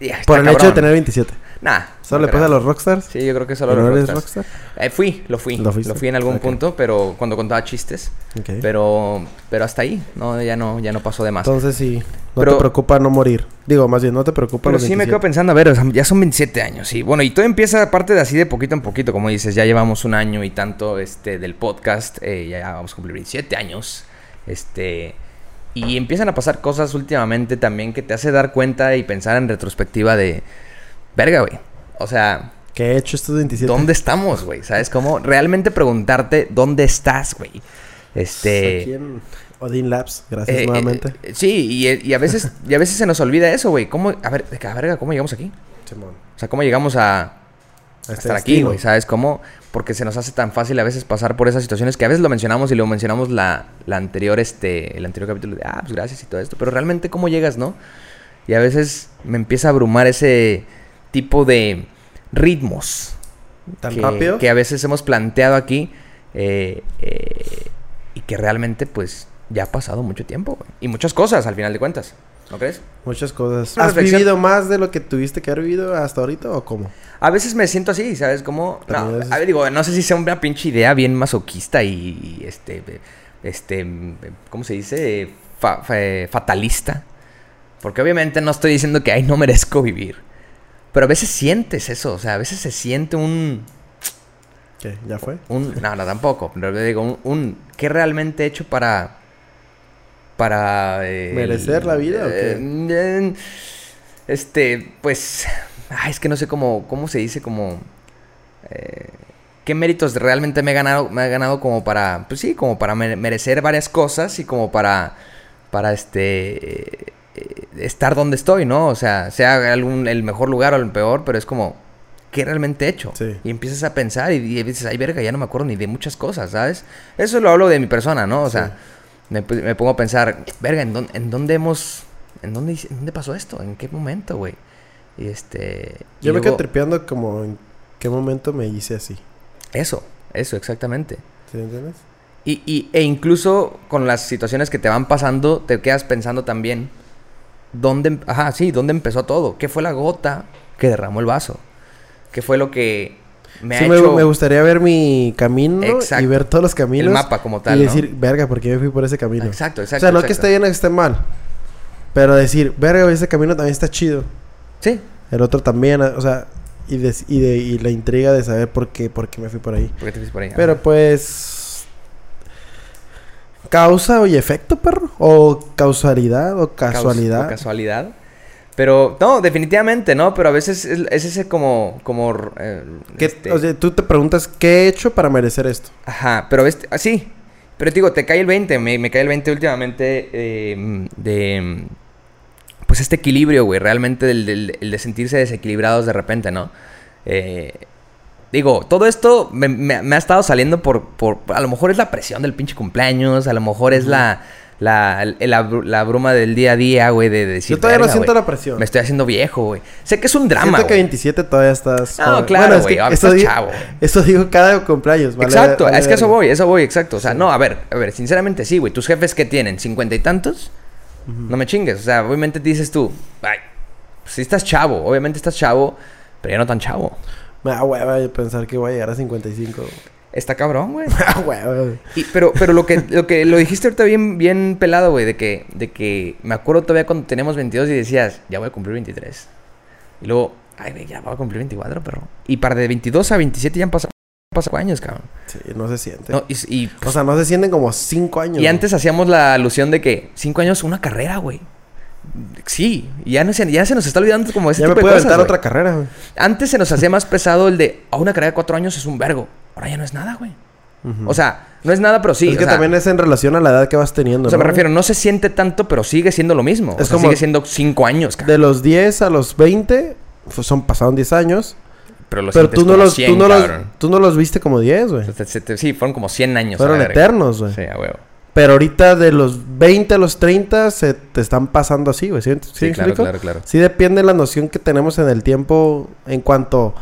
Speaker 1: Está
Speaker 2: Por el hecho de tener 27.
Speaker 1: Nah.
Speaker 2: ¿Solo
Speaker 1: no
Speaker 2: le pasa a los rockstars?
Speaker 1: Sí, yo creo que solo
Speaker 2: ¿No
Speaker 1: los
Speaker 2: eres
Speaker 1: rockstars.
Speaker 2: rockstar?
Speaker 1: Eh, fui, lo fui.
Speaker 2: ¿Lo
Speaker 1: fui en algún punto, pero cuando contaba chistes.
Speaker 2: Ok.
Speaker 1: Pero, pero hasta ahí, no, ya no, ya no pasó de más.
Speaker 2: Entonces sí, no
Speaker 1: Pero-
Speaker 2: te preocupa no morir. Digo, más bien, no te preocupa
Speaker 1: Pero
Speaker 2: los
Speaker 1: sí me
Speaker 2: 27.
Speaker 1: quedo pensando, a ver, ya son 27 años, y bueno, y todo empieza aparte de así de poquito en poquito, como dices, ya llevamos un año y tanto este del podcast, eh, ya vamos a cumplir 27 años, este, y empiezan a pasar cosas últimamente también que te hace dar cuenta y pensar en retrospectiva de, verga, güey, o sea,
Speaker 2: ¿Qué he hecho estos 27?
Speaker 1: ¿dónde estamos, güey? ¿Sabes cómo? Realmente preguntarte, ¿dónde estás, güey? Este...
Speaker 2: Aquí en Odin Labs, gracias
Speaker 1: Eh,
Speaker 2: nuevamente.
Speaker 1: eh, sí, y, y a veces y a veces se nos olvida eso, güey. ¿Cómo, a ver, de verga, ¿cómo llegamos aquí?
Speaker 2: Simón.
Speaker 1: O sea, ¿cómo llegamos a,
Speaker 2: este
Speaker 1: estar aquí, güey? ¿Sabes cómo? Porque se nos hace tan fácil a veces pasar por esas situaciones que a veces lo mencionamos y lo mencionamos la, la anterior, este, el anterior capítulo de, ah, pues gracias y todo esto. Pero realmente, ¿cómo llegas, no? Y a veces me empieza a abrumar ese tipo de ritmos
Speaker 2: ¿Tan
Speaker 1: que,
Speaker 2: rápido?
Speaker 1: que a veces hemos planteado aquí eh, eh, y que realmente, pues, ya ha pasado mucho tiempo, güey. Y muchas cosas, al final de cuentas. ¿No crees?
Speaker 2: Muchas cosas. ¿Has
Speaker 1: reflexión.
Speaker 2: vivido más de lo que tuviste que haber vivido hasta ahorita o cómo?
Speaker 1: A veces me siento así, ¿sabes? Como... No,
Speaker 2: a veces-
Speaker 1: a ver, digo, no sé si sea una pinche idea bien masoquista y, y, este... este, ¿cómo se dice? Fa- fa- fatalista. Porque obviamente no estoy diciendo que, ay, no merezco vivir. Pero a veces sientes eso, o sea, a veces se siente un...
Speaker 2: ¿Qué? ¿Ya fue?
Speaker 1: un no, no, tampoco. Pero digo, un, un- ¿qué realmente he hecho para... Para... eh,
Speaker 2: ¿Merecer la vida o qué?
Speaker 1: eh, este, pues... Ay, es que no sé cómo, cómo se dice, como... eh, ¿Qué méritos realmente me he ganado, me he ganado como para, pues sí, como para mere- merecer varias cosas y como para, para este, eh, estar donde estoy, ¿no? O sea, sea algún, el mejor lugar o el peor, pero es como, ¿qué realmente he hecho?
Speaker 2: Sí.
Speaker 1: Y empiezas a pensar y, y dices, ay, verga, ya no me acuerdo ni de muchas cosas, ¿sabes? Eso lo hablo de mi persona, ¿no? O sea,
Speaker 2: Sí.
Speaker 1: me, pongo a pensar, verga, ¿en dónde, en dónde hemos, en dónde, en dónde pasó esto? ¿En qué momento, güey? Y este... y
Speaker 2: Yo me quedo tripeando como en qué momento me hice así.
Speaker 1: Eso, eso, exactamente.
Speaker 2: ¿Sí me entiendes?
Speaker 1: Y, y- e incluso con las situaciones que te van pasando, te quedas pensando también, ¿dónde, em- ajá, sí, ¿dónde empezó todo? ¿Qué fue la gota que derramó el vaso? ¿Qué fue lo que me
Speaker 2: sí,
Speaker 1: ha
Speaker 2: me,
Speaker 1: hecho
Speaker 2: me gustaría ver mi camino
Speaker 1: Exacto.
Speaker 2: y ver todos los caminos.
Speaker 1: el mapa como tal,
Speaker 2: y
Speaker 1: ¿no?
Speaker 2: decir, verga, ¿por qué me fui por ese camino?
Speaker 1: Exacto,
Speaker 2: o
Speaker 1: exacto.
Speaker 2: sea, no que esté bien o que esté mal. Pero decir, verga, ese camino también está chido.
Speaker 1: Sí,
Speaker 2: El otro también, o sea, y, de, y, de- y la intriga de saber por qué, por qué me fui por ahí.
Speaker 1: porque te fuiste por ahí.
Speaker 2: Pero pues. ¿Causa y efecto, perro? ¿O causalidad? ¿O casualidad?
Speaker 1: o casualidad. Pero, no, definitivamente, ¿no? Pero a veces es, es ese como, como, eh,
Speaker 2: ¿Qué-
Speaker 1: este,
Speaker 2: O sea, tú te preguntas, ¿qué he hecho para merecer esto?
Speaker 1: Ajá, pero este, así. Pero te digo, te cae el 20, me, me cae el 20 últimamente eh, de... Pues este equilibrio, güey, realmente del- el de sentirse desequilibrados de repente, ¿no? Eh, digo, todo esto me, me- me ha estado saliendo por, por... A lo mejor es la presión del pinche cumpleaños, a lo mejor es la... La, la, la bruma del día a día, güey, de decir...
Speaker 2: Yo todavía no
Speaker 1: "Verga,
Speaker 2: siento la presión.
Speaker 1: Me estoy haciendo viejo, güey. Sé que es un drama,
Speaker 2: Siento que
Speaker 1: güey.
Speaker 2: 27 todavía estás...
Speaker 1: No,
Speaker 2: joven.
Speaker 1: claro,
Speaker 2: Bueno, es
Speaker 1: güey,
Speaker 2: que eso
Speaker 1: estás
Speaker 2: digo-
Speaker 1: chavo.
Speaker 2: Eso digo cada cumpleaños, ¿vale?
Speaker 1: exacto,
Speaker 2: Vale
Speaker 1: es que eso voy, eso voy, exacto. O sea,
Speaker 2: Sí.
Speaker 1: no, a ver, a ver, sinceramente sí, güey. Tus jefes que tienen, cincuenta y tantos, no me chingues. O sea, obviamente te dices tú, ay, pues sí estás chavo, obviamente estás chavo, pero ya no tan chavo.
Speaker 2: Me da hueva de pensar que voy a llegar a 55.
Speaker 1: Está cabrón, güey.
Speaker 2: Me da hueva, güey.
Speaker 1: Y- pero, pero lo que, lo que lo dijiste ahorita bien, bien pelado, güey, de que, de que me acuerdo todavía cuando teníamos 22 y decías, ya voy a cumplir 23. Y luego, ay, güey, ya voy a cumplir 24, perro. Y para de 22 a 27 ya han pasado, años, cabrón.
Speaker 2: Sí, no se siente.
Speaker 1: No, y, y
Speaker 2: O sea, no se sienten como 5 años.
Speaker 1: Y antes hacíamos la alusión de que cinco años una carrera, güey. Sí, ya, no se, ya se nos está olvidando como ese
Speaker 2: Ya me
Speaker 1: tipo de
Speaker 2: puedo
Speaker 1: cosas.
Speaker 2: aventar
Speaker 1: güey.
Speaker 2: otra carrera, güey.
Speaker 1: Antes se nos hacía más pesado el de, a una carrera de cuatro años es un vergo. Ahora ya no es nada, güey. O sea, no es nada, pero sí.
Speaker 2: es
Speaker 1: o
Speaker 2: que
Speaker 1: sea,
Speaker 2: también es en relación a la edad que vas teniendo.
Speaker 1: o sea, me refiero, no se siente tanto, pero sigue siendo lo mismo.
Speaker 2: Es
Speaker 1: o sea,
Speaker 2: como-
Speaker 1: sigue siendo cinco años.
Speaker 2: De los 10 a los 20, pues son pasaron 10 años.
Speaker 1: Pero, lo
Speaker 2: Pero tú no, los,
Speaker 1: 100,
Speaker 2: tú, no los, tú no los viste como 10, güey.
Speaker 1: O sea, sí, fueron como 100 años.
Speaker 2: Fueron eternos, güey.
Speaker 1: Sí, a huevo.
Speaker 2: Pero ahorita de los 20 a los 30 se te están pasando así, güey. ¿Sí, ¿Sí
Speaker 1: Sí, claro, claro, claro.
Speaker 2: Sí depende la noción que tenemos en el tiempo en cuanto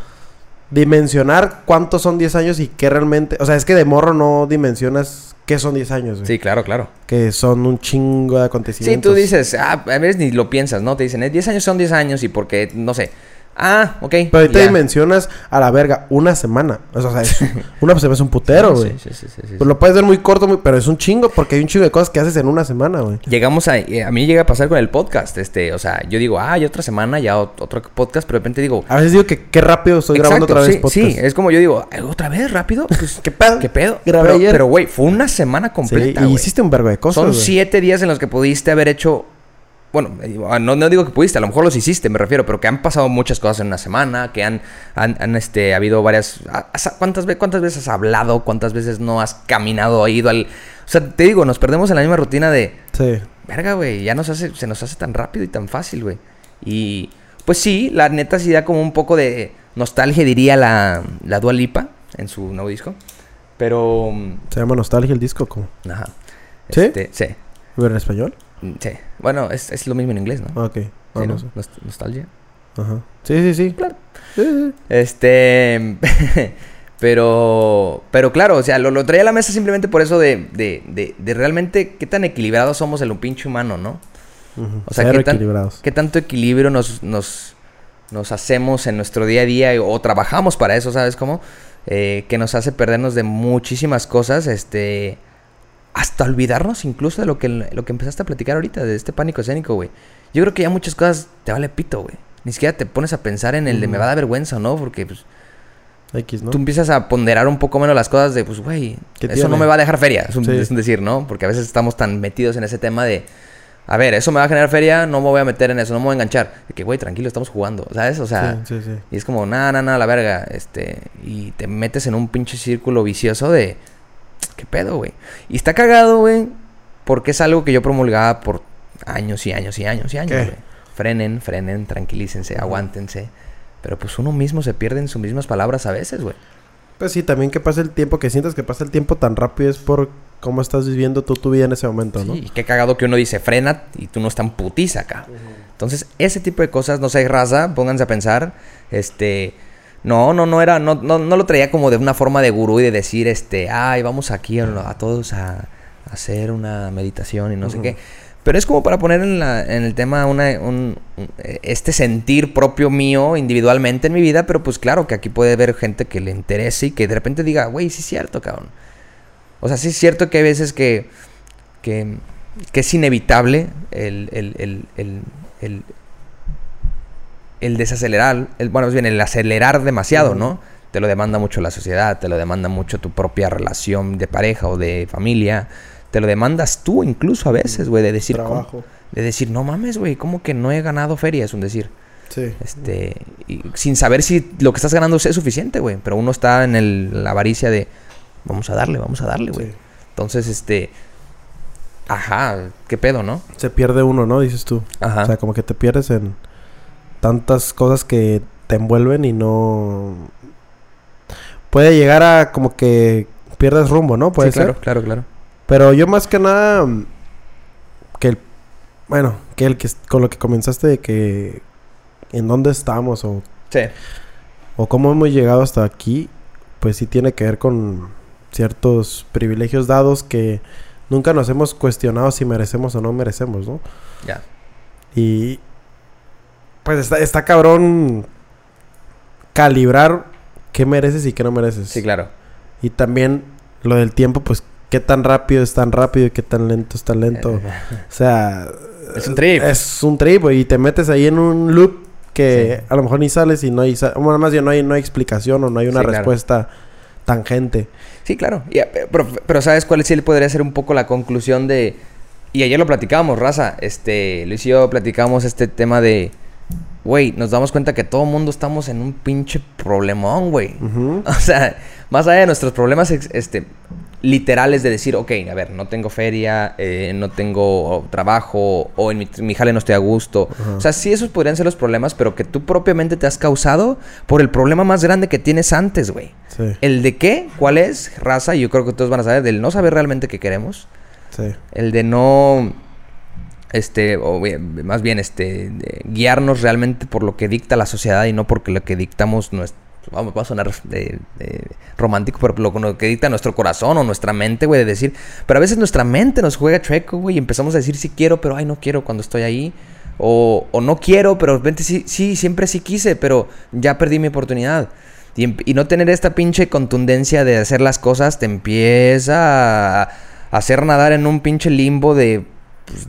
Speaker 2: dimensionar cuántos son 10 años y qué realmente... O sea, es que de morro no dimensionas qué son 10 años, güey.
Speaker 1: Sí, claro, claro.
Speaker 2: Que son un chingo de
Speaker 1: Sí,
Speaker 2: acontecimientos.
Speaker 1: tú dices, ah, a veces ni lo piensas, ¿no? Te dicen, eh, 10 años son 10 años y porque, no sé. Ah, ok.
Speaker 2: Pero ahorita
Speaker 1: ya.
Speaker 2: dimensionas a la verga una semana. O sea, es- una semana es un putero, güey.
Speaker 1: Sí, sí, sí,
Speaker 2: Pues lo puedes ver muy corto, muy- pero es un chingo porque hay un chingo de cosas que haces en una semana, güey.
Speaker 1: Llegamos a... eh, A mí llega a pasar con el podcast, este... O sea, yo digo, ah, ya otra semana, ya ot- otro podcast, pero de repente digo...
Speaker 2: A veces digo que qué rápido estoy grabando otra vez podcast.
Speaker 1: sí, es como yo digo, "Ay, ¿otra vez? ¿Rápido? Pues,
Speaker 2: ¿Qué pedo?
Speaker 1: ¿Qué pedo?
Speaker 2: Grabé
Speaker 1: pero,
Speaker 2: ayer.
Speaker 1: pero, güey, fue una semana completa,
Speaker 2: y hiciste un vergo de cosas,
Speaker 1: Son siete días en los que pudiste haber hecho... Bueno, eh, no, no digo que pudiste, a lo mejor los hiciste, me refiero, pero que han pasado muchas cosas en una semana, que han, han, han, este, habido varias... ¿cuántas, ¿Cuántas veces has hablado? ¿Cuántas veces no has caminado, ido al... O sea, te digo, nos perdemos en la misma rutina de...
Speaker 2: Sí.
Speaker 1: Verga, güey, ya nos hace, se nos hace tan rápido y tan fácil, güey. Y pues sí, la neta sí da como un poco de nostalgia, diría la, la Dua Lipa en su nuevo disco. Pero,
Speaker 2: Se llama Nostalgia el disco, como.
Speaker 1: ajá.
Speaker 2: ¿Sí?
Speaker 1: Este, sí,
Speaker 2: ¿En español?
Speaker 1: Sí. Bueno, es, es lo mismo en inglés, ¿no?
Speaker 2: Ah, ok.
Speaker 1: Sí,
Speaker 2: Ah,
Speaker 1: ¿no?
Speaker 2: no sé.
Speaker 1: Nost- nostalgia.
Speaker 2: Ajá. Sí, sí, sí.
Speaker 1: Claro.
Speaker 2: Sí, sí.
Speaker 1: Este. pero. Pero claro, o sea, lo, lo traía a la mesa simplemente por eso de, de, de, de realmente qué tan equilibrados somos el un pinche humano, ¿no?
Speaker 2: Ujú.
Speaker 1: O sea,
Speaker 2: Cero
Speaker 1: ¿qué tan-. ¿Qué tanto equilibrio nos, nos, nos hacemos en nuestro día a día o trabajamos para eso, ¿sabes cómo? Eh, que nos hace perdernos de muchísimas cosas, este... hasta olvidarnos incluso de lo que, lo que empezaste a platicar ahorita, de este pánico escénico, güey. Yo creo que ya muchas cosas te vale pito, güey. Ni siquiera te pones a pensar en el de me va a dar vergüenza o no, porque pues,
Speaker 2: X, ¿no?
Speaker 1: tú empiezas a ponderar un poco menos las cosas de, pues, güey,
Speaker 2: ¿Qué
Speaker 1: eso
Speaker 2: tiene?
Speaker 1: no me va a dejar feria, es un,
Speaker 2: Sí.
Speaker 1: es un decir, ¿no? Porque a veces estamos tan metidos en ese tema de, a ver, eso me va a generar feria, no me voy a meter en eso, no me voy a enganchar. De que, güey, tranquilo, estamos jugando, ¿sabes? O sea,
Speaker 2: sí, sí, sí.
Speaker 1: y es como, nada, nada, nada, la verga, este, y te metes en un pinche círculo vicioso de, ¿qué pedo, güey? Y está cagado, güey, porque es algo que yo promulgaba por años y años y años y años, güey. Frenen, frenen, tranquilícense, aguántense. Pero pues uno mismo se pierde en sus mismas palabras a veces, güey.
Speaker 2: Pues sí, también que pasa el tiempo, que sientas que pasa el tiempo tan rápido es por cómo estás viviendo tú tu vida en ese momento, ¿no?
Speaker 1: Sí, y qué cagado que uno dice frena y tú no estás tan putiza acá. Entonces, ese tipo de cosas, no sé, raza, pónganse a pensar, este, no, no, no era, no, no, no lo traía como de una forma de gurú y de decir, este, ay, vamos aquí a, a todos a, a hacer una meditación y no sé qué. Pero es como para poner en, la, en el tema una, un, un- este sentir propio mío individualmente en mi vida, pero pues claro que aquí puede haber gente que le interese y que de repente diga, güey, sí es cierto, cabrón. O sea, sí es cierto que hay veces que, que, que es inevitable el, el, el, el, el, el desacelerar, el, bueno, más bien el acelerar demasiado. ¿no? Te lo demanda mucho la sociedad, te lo demanda mucho tu propia relación de pareja o de familia, te lo demandas tú incluso a veces, güey, de decir, ¿cómo? De decir, no mames, güey, ¿cómo que no he ganado feria? Es un decir.
Speaker 2: Sí.
Speaker 1: Este, y sin saber si lo que estás ganando es suficiente, güey. Pero uno está en el- la avaricia de, vamos a darle, vamos a darle, güey.
Speaker 2: Sí.
Speaker 1: Entonces, este, ajá, qué pedo, ¿no?
Speaker 2: Se pierde uno, ¿no? Dices tú.
Speaker 1: Ajá.
Speaker 2: O sea, como que te pierdes en tantas cosas que te envuelven y no... Puede llegar a como que pierdes rumbo, ¿no? Puede
Speaker 1: sí,
Speaker 2: ser.
Speaker 1: claro, claro, claro.
Speaker 2: Pero yo más que nada... Que el... Bueno, que el que... Con lo que comenzaste de que... En dónde estamos o...
Speaker 1: Sí.
Speaker 2: O cómo hemos llegado hasta aquí. Pues sí tiene que ver con ciertos privilegios dados que nunca nos hemos cuestionado si merecemos o no merecemos, ¿no?
Speaker 1: Ya.
Speaker 2: Y pues está, está cabrón calibrar qué mereces y qué no mereces.
Speaker 1: Sí, claro.
Speaker 2: Y también lo del tiempo, pues qué tan rápido es tan rápido y qué tan lento es tan lento. O sea,
Speaker 1: Es un trip.
Speaker 2: Es un trip y te metes ahí en un loop que
Speaker 1: Sí.
Speaker 2: a lo mejor ni sales y no hay, bueno, más bien no hay, no hay explicación o no hay una
Speaker 1: Sí, claro.
Speaker 2: respuesta tangente.
Speaker 1: Sí, claro. Y, eh, pero, pero ¿sabes cuál sí podría ser un poco la conclusión de... Y ayer lo platicábamos, raza. Este, Luis y yo platicábamos este tema de... Güey, nos damos cuenta que todo mundo estamos en un pinche problemón, güey. O sea, más allá de nuestros problemas este, literales de decir, ok, a ver, no tengo feria, eh, no tengo trabajo, o en mi, mi jale no estoy a gusto. O sea, sí, esos podrían ser los problemas, pero que tú propiamente te has causado por el problema más grande que tienes antes, güey.
Speaker 2: Sí,
Speaker 1: El de qué, cuál es, raza, y yo creo que todos van a saber, del no saber realmente qué queremos.
Speaker 2: sí.
Speaker 1: El de no, este, o bien- más bien, este, guiarnos realmente por lo que dicta la sociedad y no porque lo que dictamos nuestro, vamos, va a sonar de- de romántico, pero lo, lo que dicta nuestro corazón o nuestra mente, güey, de decir, pero a veces nuestra mente nos juega chueco, güey, y empezamos a decir sí quiero, pero ay, no quiero cuando estoy ahí. O, o no quiero, pero de repente sí, sí, siempre sí quise, pero ya perdí mi oportunidad. Y, em- y no tener esta pinche contundencia de hacer las cosas te empieza a hacer nadar en un pinche limbo de, pues,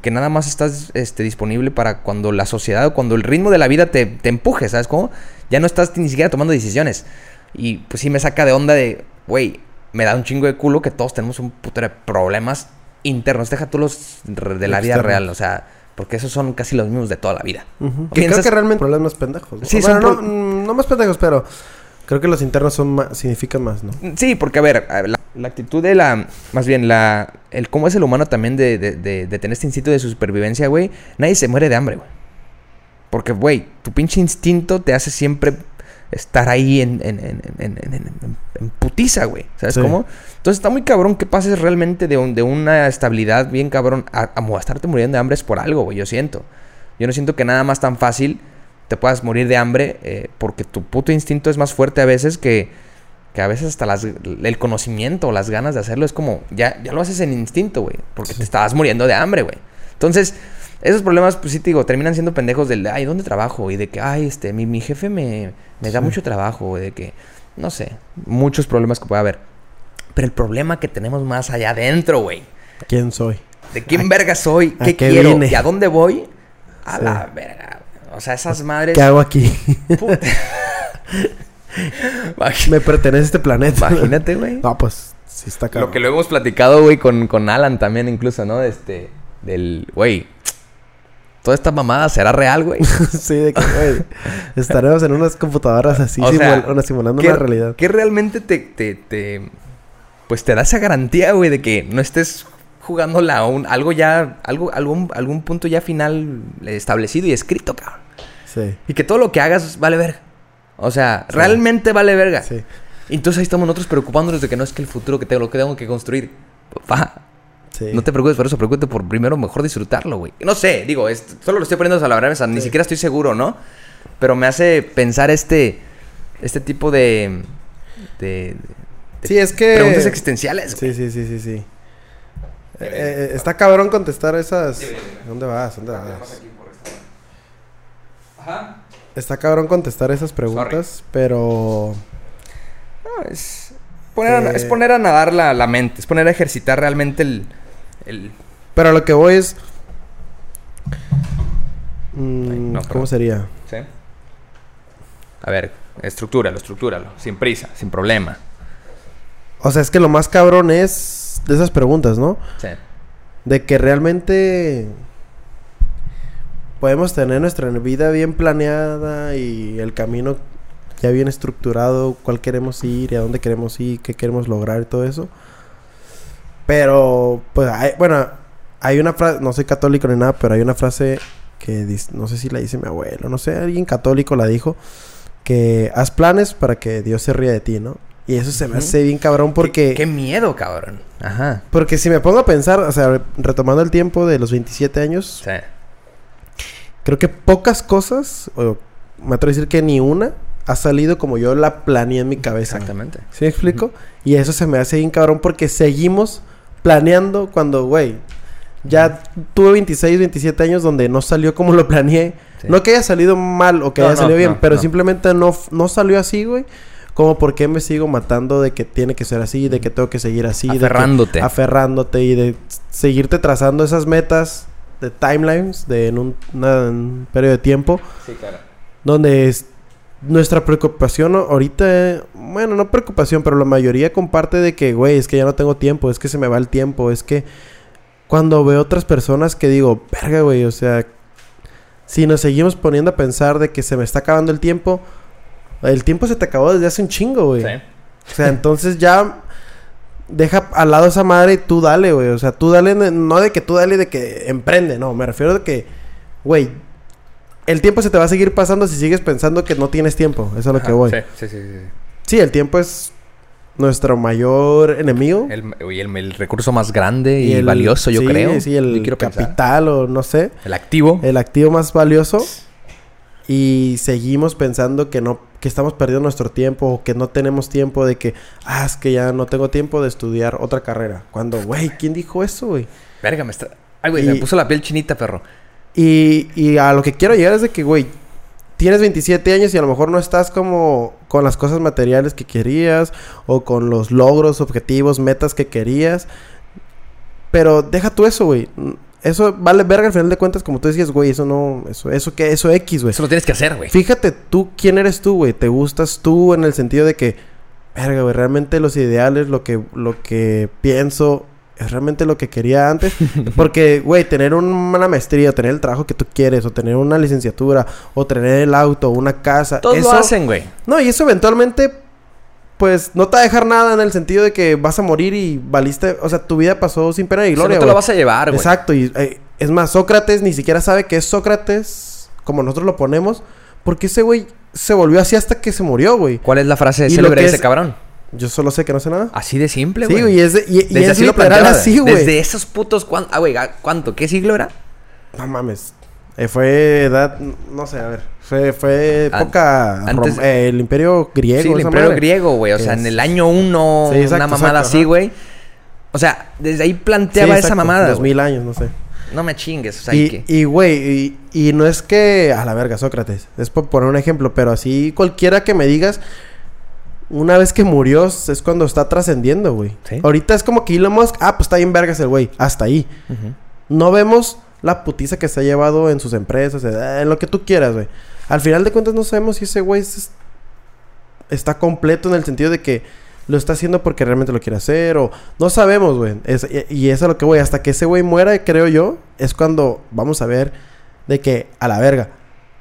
Speaker 1: que nada más estás este, disponible para cuando la sociedad o cuando el ritmo de la vida te, te empuje, ¿sabes cómo? Ya no estás ni siquiera tomando decisiones. Y pues sí me saca de onda de, güey, me da un chingo de culo que todos tenemos un puto de problemas internos. Deja tú los de la vida real, o sea, porque esos son casi los mismos de toda la vida.
Speaker 2: Ujú. Que
Speaker 1: Piensas-
Speaker 2: Creo que realmente problemas pendejos. ¿no?
Speaker 1: Sí,
Speaker 2: Bueno,
Speaker 1: son
Speaker 2: no, mm, no más pendejos, pero creo que los internos son más, significan más, ¿no?
Speaker 1: Sí, porque a ver, la, la actitud de la, más bien la, el cómo es el humano también de, de, de- de tener este instinto de supervivencia, güey. Nadie se muere de hambre, güey. Porque, güey, tu pinche instinto te hace siempre estar ahí en, en, en, en, en- en- en putiza, güey. ¿Sabes
Speaker 2: Sí.
Speaker 1: cómo? Entonces está muy cabrón que pases realmente de, un- de una estabilidad bien cabrón a, a estarte muriendo de hambre es por algo, güey. Yo siento. Yo no siento que nada más tan fácil te puedas morir de hambre eh, porque tu puto instinto es más fuerte a veces que, que a veces hasta las, el conocimiento o las ganas de hacerlo es como, ya, ya lo haces en instinto, güey, porque te estabas muriendo de hambre, güey. Entonces, esos problemas, pues sí te digo, terminan siendo pendejos del, ay, ¿dónde trabajo? Y de que, ay, este, mi, mi jefe me, me da
Speaker 2: Sí.
Speaker 1: mucho trabajo, güey, de que, no sé, muchos problemas que puede haber. Pero el problema que tenemos más allá adentro, güey.
Speaker 2: ¿Quién soy?
Speaker 1: ¿De quién verga soy?
Speaker 2: a
Speaker 1: ¿Qué,
Speaker 2: qué
Speaker 1: quiero?
Speaker 2: vine?
Speaker 1: ¿Y a dónde voy? A
Speaker 2: Sí.
Speaker 1: la verga. O sea, esas madres.
Speaker 2: ¿Qué hago aquí?
Speaker 1: Puta.
Speaker 2: Me pertenece este planeta.
Speaker 1: Imagínate, güey.
Speaker 2: No, pues sí está cabrón.
Speaker 1: Lo que lo hemos platicado, güey, con, con Alan también, incluso, ¿no? Este. Del. Güey. Toda esta mamada será real, güey.
Speaker 2: sí, de que, güey, estaremos en unas computadoras así,
Speaker 1: O
Speaker 2: simul- simulando
Speaker 1: ¿Qué-
Speaker 2: una realidad.
Speaker 1: ¿Qué realmente te, te, te- Pues te da esa garantía, güey, de que no estés jugándola a un, algo ya. Algo, algún, algún punto ya final establecido y escrito, cabrón.
Speaker 2: Sí,
Speaker 1: Y que todo lo que hagas vale verga. O sea, realmente vale verga.
Speaker 2: sí.
Speaker 1: Y entonces ahí estamos nosotros preocupándonos de que no es que el futuro que tengo, lo que tengo que construir. Papá,
Speaker 2: sí.
Speaker 1: no te preocupes por eso, preocúpate por primero mejor disfrutarlo, güey. No sé, digo, es- solo lo estoy poniendo a la mesa, ni siquiera estoy seguro, ¿no? Pero me hace pensar este, este tipo de, de, de
Speaker 2: Sí, es que...
Speaker 1: preguntas existenciales. güey.
Speaker 2: Sí, sí, sí, sí, sí. Eh, eh, está cabrón contestar esas... ¿Dónde vas? ¿Dónde vas?
Speaker 1: Ajá.
Speaker 2: Está cabrón contestar esas preguntas, pero...
Speaker 1: No, es poner, a,
Speaker 2: Eh.
Speaker 1: es poner a nadar la, la mente, es poner a ejercitar realmente el... el
Speaker 2: Pero a lo que voy es... Mm,
Speaker 1: Ay, no,
Speaker 2: ¿Cómo sería?
Speaker 1: ¿sí? A ver, estructúralo, estructúralo, sin prisa, sin problema.
Speaker 2: O sea, es que lo más cabrón es de esas preguntas, ¿no?
Speaker 1: Sí.
Speaker 2: De que realmente podemos tener nuestra vida bien planeada y el camino ya bien estructurado, cuál queremos ir y a dónde queremos ir, qué queremos lograr y todo eso. Pero, pues, hay- bueno, hay una frase, no soy católico ni nada, pero hay una frase que dice, no sé si la dice mi abuelo, no sé, alguien católico la dijo, que haz planes para que Dios se ría de ti, ¿no? Y eso se me hace bien cabrón porque...
Speaker 1: Qué, qué miedo, cabrón. Ajá.
Speaker 2: Porque si me pongo a pensar, o sea, retomando el tiempo de los 27 años,
Speaker 1: Sí.
Speaker 2: Creo que pocas cosas, o me atrevo a decir que ni una, ha salido como yo la planeé en mi cabeza.
Speaker 1: Exactamente.
Speaker 2: ¿Sí me explico? Y eso se me hace bien cabrón porque seguimos planeando cuando, güey, ya tuve 26, 27 años donde no salió como lo planeé.
Speaker 1: Sí.
Speaker 2: No que haya salido mal o que
Speaker 1: No,
Speaker 2: haya
Speaker 1: no,
Speaker 2: salido bien,
Speaker 1: no,
Speaker 2: pero simplemente no, no salió así, güey. Como por qué me sigo matando de que tiene que ser así, de que tengo que seguir así. de que-
Speaker 1: Aferrándote.
Speaker 2: aferrándote y de seguirte trazando esas metas de timelines de en un, una- en un periodo de tiempo
Speaker 1: Sí, claro.
Speaker 2: donde es nuestra preocupación ahorita, bueno, no preocupación, pero la mayoría comparte de que, güey, es que ya no tengo tiempo, es que se me va el tiempo, es que cuando veo otras personas que digo, verga, güey, o sea, si nos seguimos poniendo a pensar de que se me está acabando el tiempo, el tiempo se te acabó desde hace un chingo, güey.
Speaker 1: Sí.
Speaker 2: O sea, entonces ya deja al lado esa madre y tú dale, güey. O sea, tú dale, no de que tú dale de que emprende, no. Me refiero de que, güey, el tiempo se te va a seguir pasando si sigues pensando que no tienes tiempo. Eso es a lo
Speaker 1: Ajá,
Speaker 2: que voy.
Speaker 1: Sí, sí, sí. sí.
Speaker 2: Sí, el tiempo es nuestro mayor enemigo.
Speaker 1: El, y el, el recurso más grande y,
Speaker 2: el-
Speaker 1: valioso, yo
Speaker 2: sí,
Speaker 1: creo.
Speaker 2: Sí, el
Speaker 1: pensar.
Speaker 2: capital o no sé.
Speaker 1: El activo.
Speaker 2: El activo más valioso. Y seguimos pensando que no, que estamos perdiendo nuestro tiempo o que no tenemos tiempo de que, ah, es que ya no tengo tiempo de estudiar otra carrera. Cuando, güey, ¿quién dijo eso, güey?
Speaker 1: Verga, me está... Ay, güey, me puso la piel chinita, perro.
Speaker 2: Y, y a lo que quiero llegar es de que, güey, tienes 27 años y a lo mejor no estás como con las cosas materiales que querías o con los logros, objetivos, metas que querías. Pero deja tú eso, güey. Eso vale verga al final de cuentas, como tú decías, güey, eso no, eso, eso que, eso X, güey.
Speaker 1: Eso lo tienes que hacer, güey.
Speaker 2: Fíjate tú, ¿quién eres tú, güey? ¿Te gustas tú en el sentido de que, verga, güey, realmente los ideales, lo que, lo que pienso, es realmente lo que quería antes? Porque, güey, tener un- una maestría, tener el trabajo que tú quieres, o tener una licenciatura, o tener el auto, una casa.
Speaker 1: Todos
Speaker 2: eso,
Speaker 1: lo hacen, güey.
Speaker 2: No, y eso eventualmente, pues, no te va a dejar nada en el sentido de que vas a morir y valiste, o sea, tu vida pasó sin pena ni
Speaker 1: O sea,
Speaker 2: gloria,
Speaker 1: no te lo
Speaker 2: güey.
Speaker 1: vas a llevar, güey.
Speaker 2: Exacto, y eh, es más, Sócrates ni siquiera sabe que es Sócrates, como nosotros lo ponemos, porque ese güey se volvió así hasta que se murió, güey.
Speaker 1: ¿Cuál es la frase célebre de ese
Speaker 2: es-
Speaker 1: cabrón?
Speaker 2: Yo solo sé que no sé nada.
Speaker 1: Así de simple,
Speaker 2: sí,
Speaker 1: güey.
Speaker 2: güey, y es, de- y, y
Speaker 1: Desde
Speaker 2: es literal así, güey.
Speaker 1: Desde esos putos... cuan- Ah, güey, ¿cuánto? ¿Qué siglo era?
Speaker 2: No mames. Eh, fue edad, no sé, a ver. Fue, fue época...
Speaker 1: antes-
Speaker 2: rom- eh, el imperio griego.
Speaker 1: sí, el imperio
Speaker 2: madre.
Speaker 1: griego, güey. O sea, en el año uno,
Speaker 2: Sí, exacto,
Speaker 1: una mamada
Speaker 2: exacto,
Speaker 1: así, güey. O sea, desde ahí
Speaker 2: Sí,
Speaker 1: planteaba esa mamada,
Speaker 2: Dos mil años, no sé.
Speaker 1: No me chingues, o sea, ¿y
Speaker 2: güey, y, y no es que... A la verga, Sócrates. Es por poner un ejemplo, pero así cualquiera que me digas... una vez que murió es cuando está trascendiendo, güey.
Speaker 1: Sí.
Speaker 2: Ahorita es como que Elon Musk, ah, pues está bien vergas el güey, hasta ahí. No vemos la putiza que se ha llevado en sus empresas, en lo que tú quieras, güey. Al final de cuentas no sabemos si ese güey es- está completo en el sentido de que lo está haciendo porque realmente lo quiere hacer o no sabemos, güey. Es- y, eso es lo que voy. Hasta que ese güey muera, creo yo, es cuando vamos a ver de que a la verga,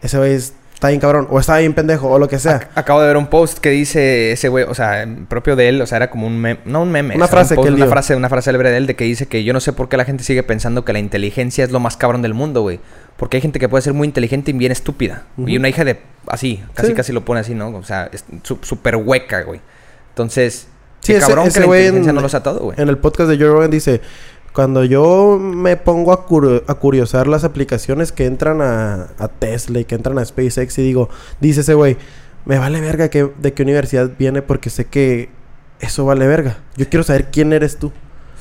Speaker 2: ese güey está bien cabrón o está bien pendejo o lo que sea.
Speaker 1: Acabo de ver un post que dice ese güey, o sea, propio de él, o sea, era como un meme, no un meme,
Speaker 2: Una frase
Speaker 1: un post,
Speaker 2: que él
Speaker 1: una
Speaker 2: dio.
Speaker 1: frase, una frase célebre de él de que dice que yo no sé por qué la gente sigue pensando que la inteligencia es lo más cabrón del mundo, güey. Porque hay gente que puede ser muy inteligente y bien estúpida. Y una hija de así, casi
Speaker 2: Sí.
Speaker 1: casi lo pone así, ¿no? O sea, es súper hueca, güey. Entonces,
Speaker 2: Sí,
Speaker 1: qué
Speaker 2: ese-
Speaker 1: cabrón
Speaker 2: ese
Speaker 1: que la inteligencia
Speaker 2: en-
Speaker 1: no lo sea todo, güey.
Speaker 2: En el podcast de Joe Rogan dice, cuando yo me pongo a, cur- a curiosar las aplicaciones que entran a, a Tesla y que entran a SpaceX y digo, dice ese güey, me vale verga que, de qué universidad viene porque sé que eso vale verga. Yo quiero saber quién eres tú.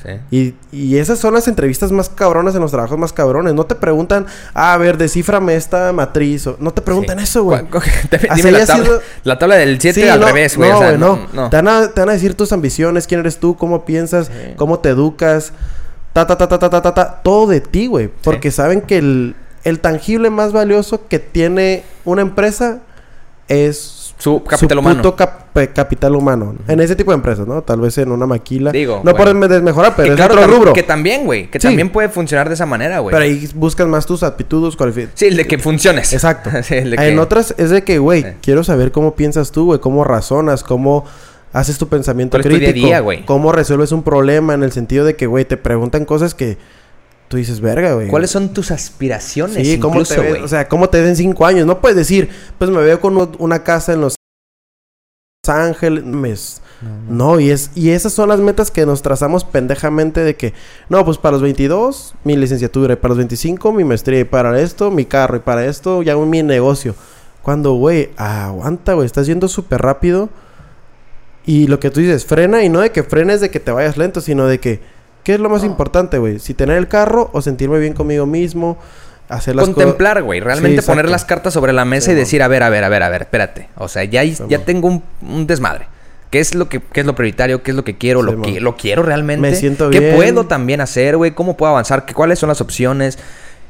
Speaker 1: Sí.
Speaker 2: Y, y esas son las entrevistas más cabronas en los trabajos más cabrones. No te preguntan, ah, a ver, descíframe esta matriz. O, no te preguntan
Speaker 1: Sí.
Speaker 2: eso, güey.
Speaker 1: Dime la tabla,
Speaker 2: sido-
Speaker 1: la tabla del 7
Speaker 2: Sí,
Speaker 1: al
Speaker 2: no,
Speaker 1: revés, güey.
Speaker 2: No,
Speaker 1: o sea,
Speaker 2: no.
Speaker 1: no.
Speaker 2: Te, van a, te van a decir tus ambiciones, quién eres tú, cómo piensas, cómo te educas, ta, ta, ta, ta, ta, ta, ta, todo de ti, güey. Porque saben que el, el tangible más valioso que tiene una empresa es
Speaker 1: su capital humano.
Speaker 2: En ese tipo de empresas, ¿no? Tal vez en una maquila.
Speaker 1: Digo.
Speaker 2: No
Speaker 1: bueno.
Speaker 2: por desmejorar, pero
Speaker 1: que claro,
Speaker 2: otro rubro.
Speaker 1: Que también, güey. Que también puede funcionar de esa manera, güey.
Speaker 2: Pero ahí buscas más tus aptitudes, cualificaciones.
Speaker 1: Sí, el de que funciones.
Speaker 2: Exacto. En otras es de que, güey, quiero saber cómo piensas tú, güey. Cómo razonas, cómo haces tu pensamiento
Speaker 1: ¿Cuál es tu día a
Speaker 2: crítico,
Speaker 1: día, güey?
Speaker 2: cómo resuelves un problema en el sentido de que, güey, te preguntan cosas que tú dices, verga, güey.
Speaker 1: ¿Cuáles son tus aspiraciones?
Speaker 2: Sí, cómo te ves, o sea, cómo te ven cinco años. No puedes decir, pues me veo con una casa en Los Ángeles. No, y es y esas son las metas que nos trazamos pendejamente de que, no, pues para los 22 mi licenciatura, y para los 25 mi maestría, y para esto mi carro, y para esto ya un mi negocio. Cuando, güey, aguanta, güey, estás yendo súper rápido. Y lo que tú dices, frena, y no de que frenes de que te vayas lento, sino de que, ¿qué es lo más importante, güey? Si tener el carro o sentirme bien conmigo mismo, hacer las.
Speaker 1: Contemplar, güey. Realmente
Speaker 2: Sí,
Speaker 1: poner las cartas sobre la mesa
Speaker 2: Sí,
Speaker 1: y decir, a ver, a ver, a ver, a ver, espérate. O sea, ya, ya tengo un, un desmadre. ¿Qué es lo que qué es lo prioritario? ¿Qué es lo que quiero? ¿Lo, qui- ¿Lo quiero realmente?
Speaker 2: Me siento
Speaker 1: ¿Qué
Speaker 2: bien.
Speaker 1: puedo también hacer, güey? ¿Cómo puedo avanzar? ¿Qué, ¿Cuáles son las opciones?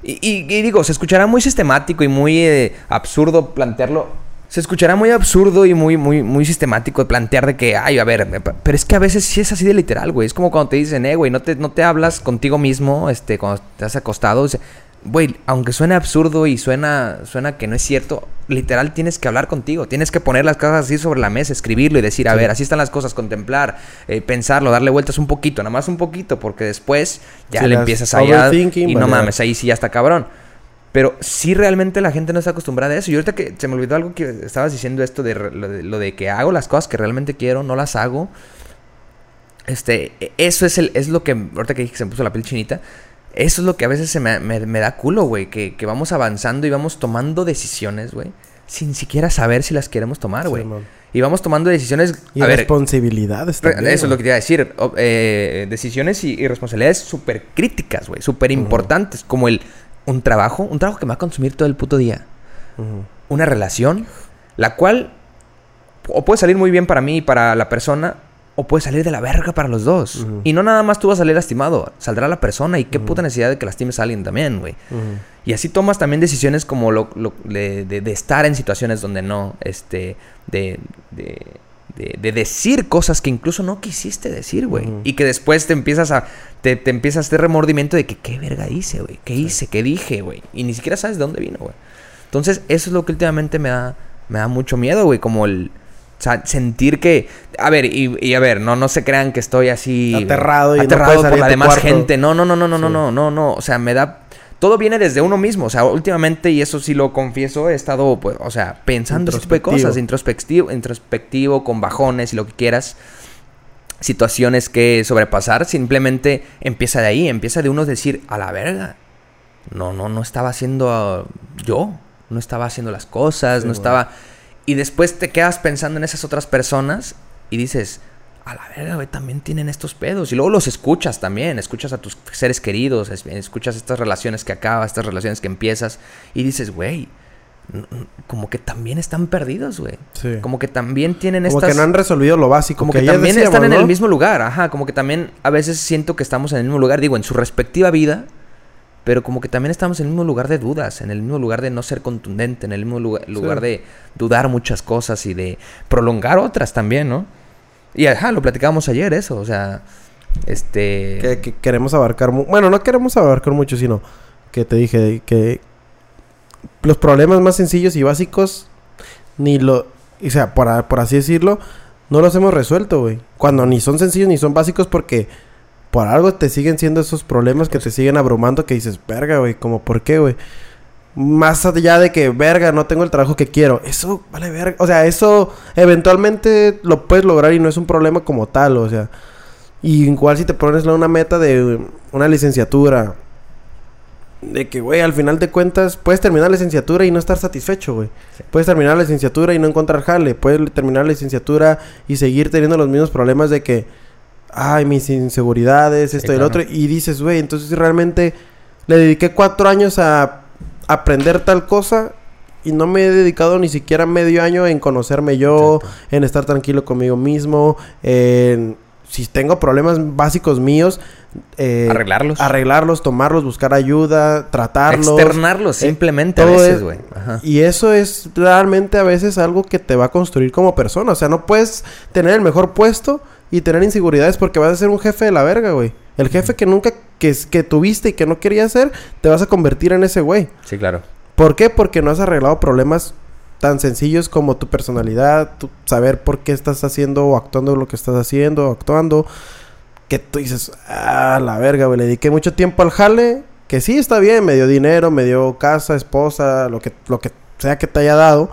Speaker 1: Y, y- y digo, se escuchará muy sistemático y muy eh, absurdo plantearlo. Se escuchará muy absurdo y muy, muy, muy sistemático plantear de que, ay, a ver, pero es que a veces sí es así de literal, güey. Es como cuando te dicen, eh, güey, no te, no te hablas contigo mismo, este, cuando te has acostado. dice, Güey, aunque suene absurdo y suena, suena que no es cierto, literal tienes que hablar contigo. Tienes que poner las cosas así sobre la mesa, escribirlo y decir, a
Speaker 2: Sí.
Speaker 1: ver, así están las cosas, contemplar, eh, pensarlo, darle vueltas un poquito, nada más un poquito, porque después ya
Speaker 2: Sí,
Speaker 1: le empiezas allá y no mames, ahí sí ya está cabrón. Pero sí realmente la gente no está acostumbrada a eso. Y ahorita que se me olvidó algo que estabas diciendo esto de lo, de lo de que hago las cosas que realmente quiero, no las hago. Este, e- eso es el, es lo que, ahorita que dije que se me puso la piel chinita, eso es lo que a veces se me, me- me da culo, güey. Que, que vamos avanzando y vamos tomando decisiones, güey. Sin siquiera saber si las queremos tomar, güey.
Speaker 2: Sí,
Speaker 1: y vamos tomando decisiones.
Speaker 2: Y
Speaker 1: a ver,
Speaker 2: responsabilidades
Speaker 1: Re-
Speaker 2: también.
Speaker 1: Eso es lo que te iba a decir. Eh, decisiones y, y responsabilidades súper críticas, güey. Súper importantes. Como el... Un trabajo. Un trabajo que me va a consumir todo el puto día. Una relación. La cual... O puede salir muy bien para mí y para la persona. O puede salir de la verga para los dos. Y no nada más tú vas a salir lastimado. Saldrá la persona. Y qué puta necesidad de que lastimes a alguien también, güey. Y así tomas también decisiones como lo, lo- de, de- de estar en situaciones donde no, este, de, de, de- de decir cosas que incluso no quisiste decir, güey. Y que después te empiezas a, te, te empiezas a hacer remordimiento de que qué verga hice, güey. ¿Qué hice? ¿Qué dije, güey? Y ni siquiera sabes de dónde vino, güey. Entonces, eso es lo que últimamente me da, me da mucho miedo, güey. Como el... o sea, sentir que... A ver, y, y a ver, no, no se crean que estoy así...
Speaker 2: Aterrado y no
Speaker 1: aterrado
Speaker 2: salir
Speaker 1: por la demás
Speaker 2: cuarto.
Speaker 1: gente. No, no, no, no, no, no, no, no, no. O sea, me da... Todo viene desde uno mismo. O sea, últimamente, y eso sí lo confieso, he estado, pues, o sea, pensando ese tipo de cosas. Introspectivo, introspectivo, con bajones y lo que quieras. Situaciones que sobrepasar. Simplemente empieza de ahí. Empieza de uno decir, a la verga. No, no, no estaba haciendo ah, yo. No estaba haciendo las cosas.
Speaker 2: Sí,
Speaker 1: no estaba... Y después te quedas pensando en esas otras personas y dices, a la verga, güey, también tienen estos pedos. Y luego los escuchas también, escuchas a tus seres queridos, es- escuchas estas relaciones que acabas, estas relaciones que empiezas y dices, güey, como que también están perdidos, güey.
Speaker 2: Sí.
Speaker 1: Como que también tienen
Speaker 2: Como
Speaker 1: estas...
Speaker 2: que no han resolvido lo básico.
Speaker 1: Como que, también
Speaker 2: decíamos,
Speaker 1: están en el mismo lugar, ajá. Como que también a veces siento que estamos en el mismo lugar, digo, en su respectiva vida, pero como que también estamos en el mismo lugar de dudas, en el mismo lugar de no ser contundente, en el mismo lugar, lugar de dudar muchas cosas y de prolongar otras también, ¿no? Y ajá, lo platicábamos ayer eso, o sea, este...
Speaker 2: Que, que queremos abarcar... Bueno, no queremos abarcar mucho, sino que te dije que los problemas más sencillos y básicos ni lo... O sea, por, por así decirlo, no los hemos resuelto, güey. Cuando ni son sencillos ni son básicos porque por algo te siguen siendo esos problemas que te siguen abrumando que dices, verga, güey, como por qué, güey. Más allá de que, verga, no tengo el trabajo que quiero. Eso, vale, verga. O sea, eso eventualmente lo puedes lograr y no es un problema como tal, o sea. Y igual si te pones una meta de una licenciatura. De que, güey, al final de cuentas puedes terminar la licenciatura y no estar satisfecho, güey.
Speaker 1: Sí.
Speaker 2: Puedes terminar la licenciatura y no encontrar jale. Puedes terminar la licenciatura y seguir teniendo los mismos problemas de que, ay, mis inseguridades, esto y
Speaker 1: claro.
Speaker 2: el otro. Y dices, güey, entonces realmente le dediqué cuatro años a aprender tal cosa y no me he dedicado ni siquiera medio año en conocerme yo,
Speaker 1: Exacto.
Speaker 2: en estar tranquilo conmigo mismo, en si tengo problemas básicos míos, eh,
Speaker 1: Arreglarlos.
Speaker 2: arreglarlos, tomarlos, buscar ayuda, tratarlos.
Speaker 1: Externarlos simplemente a veces,
Speaker 2: es-
Speaker 1: güey.
Speaker 2: Y eso es realmente a veces algo que te va a construir como persona. O sea, no puedes tener el mejor puesto y tener inseguridades porque vas a ser un jefe de la verga, güey. El jefe que nunca que, que tuviste y que no querías ser, te vas a convertir en ese güey.
Speaker 1: Sí, claro.
Speaker 2: ¿Por qué? Porque no has arreglado problemas tan sencillos como tu personalidad, tu saber por qué estás haciendo o actuando lo que estás haciendo o actuando. Que tú dices, ah, la verga, güey, le dediqué mucho tiempo al jale. Que sí, está bien, me dio dinero, me dio casa, esposa, lo que, lo que sea que te haya dado.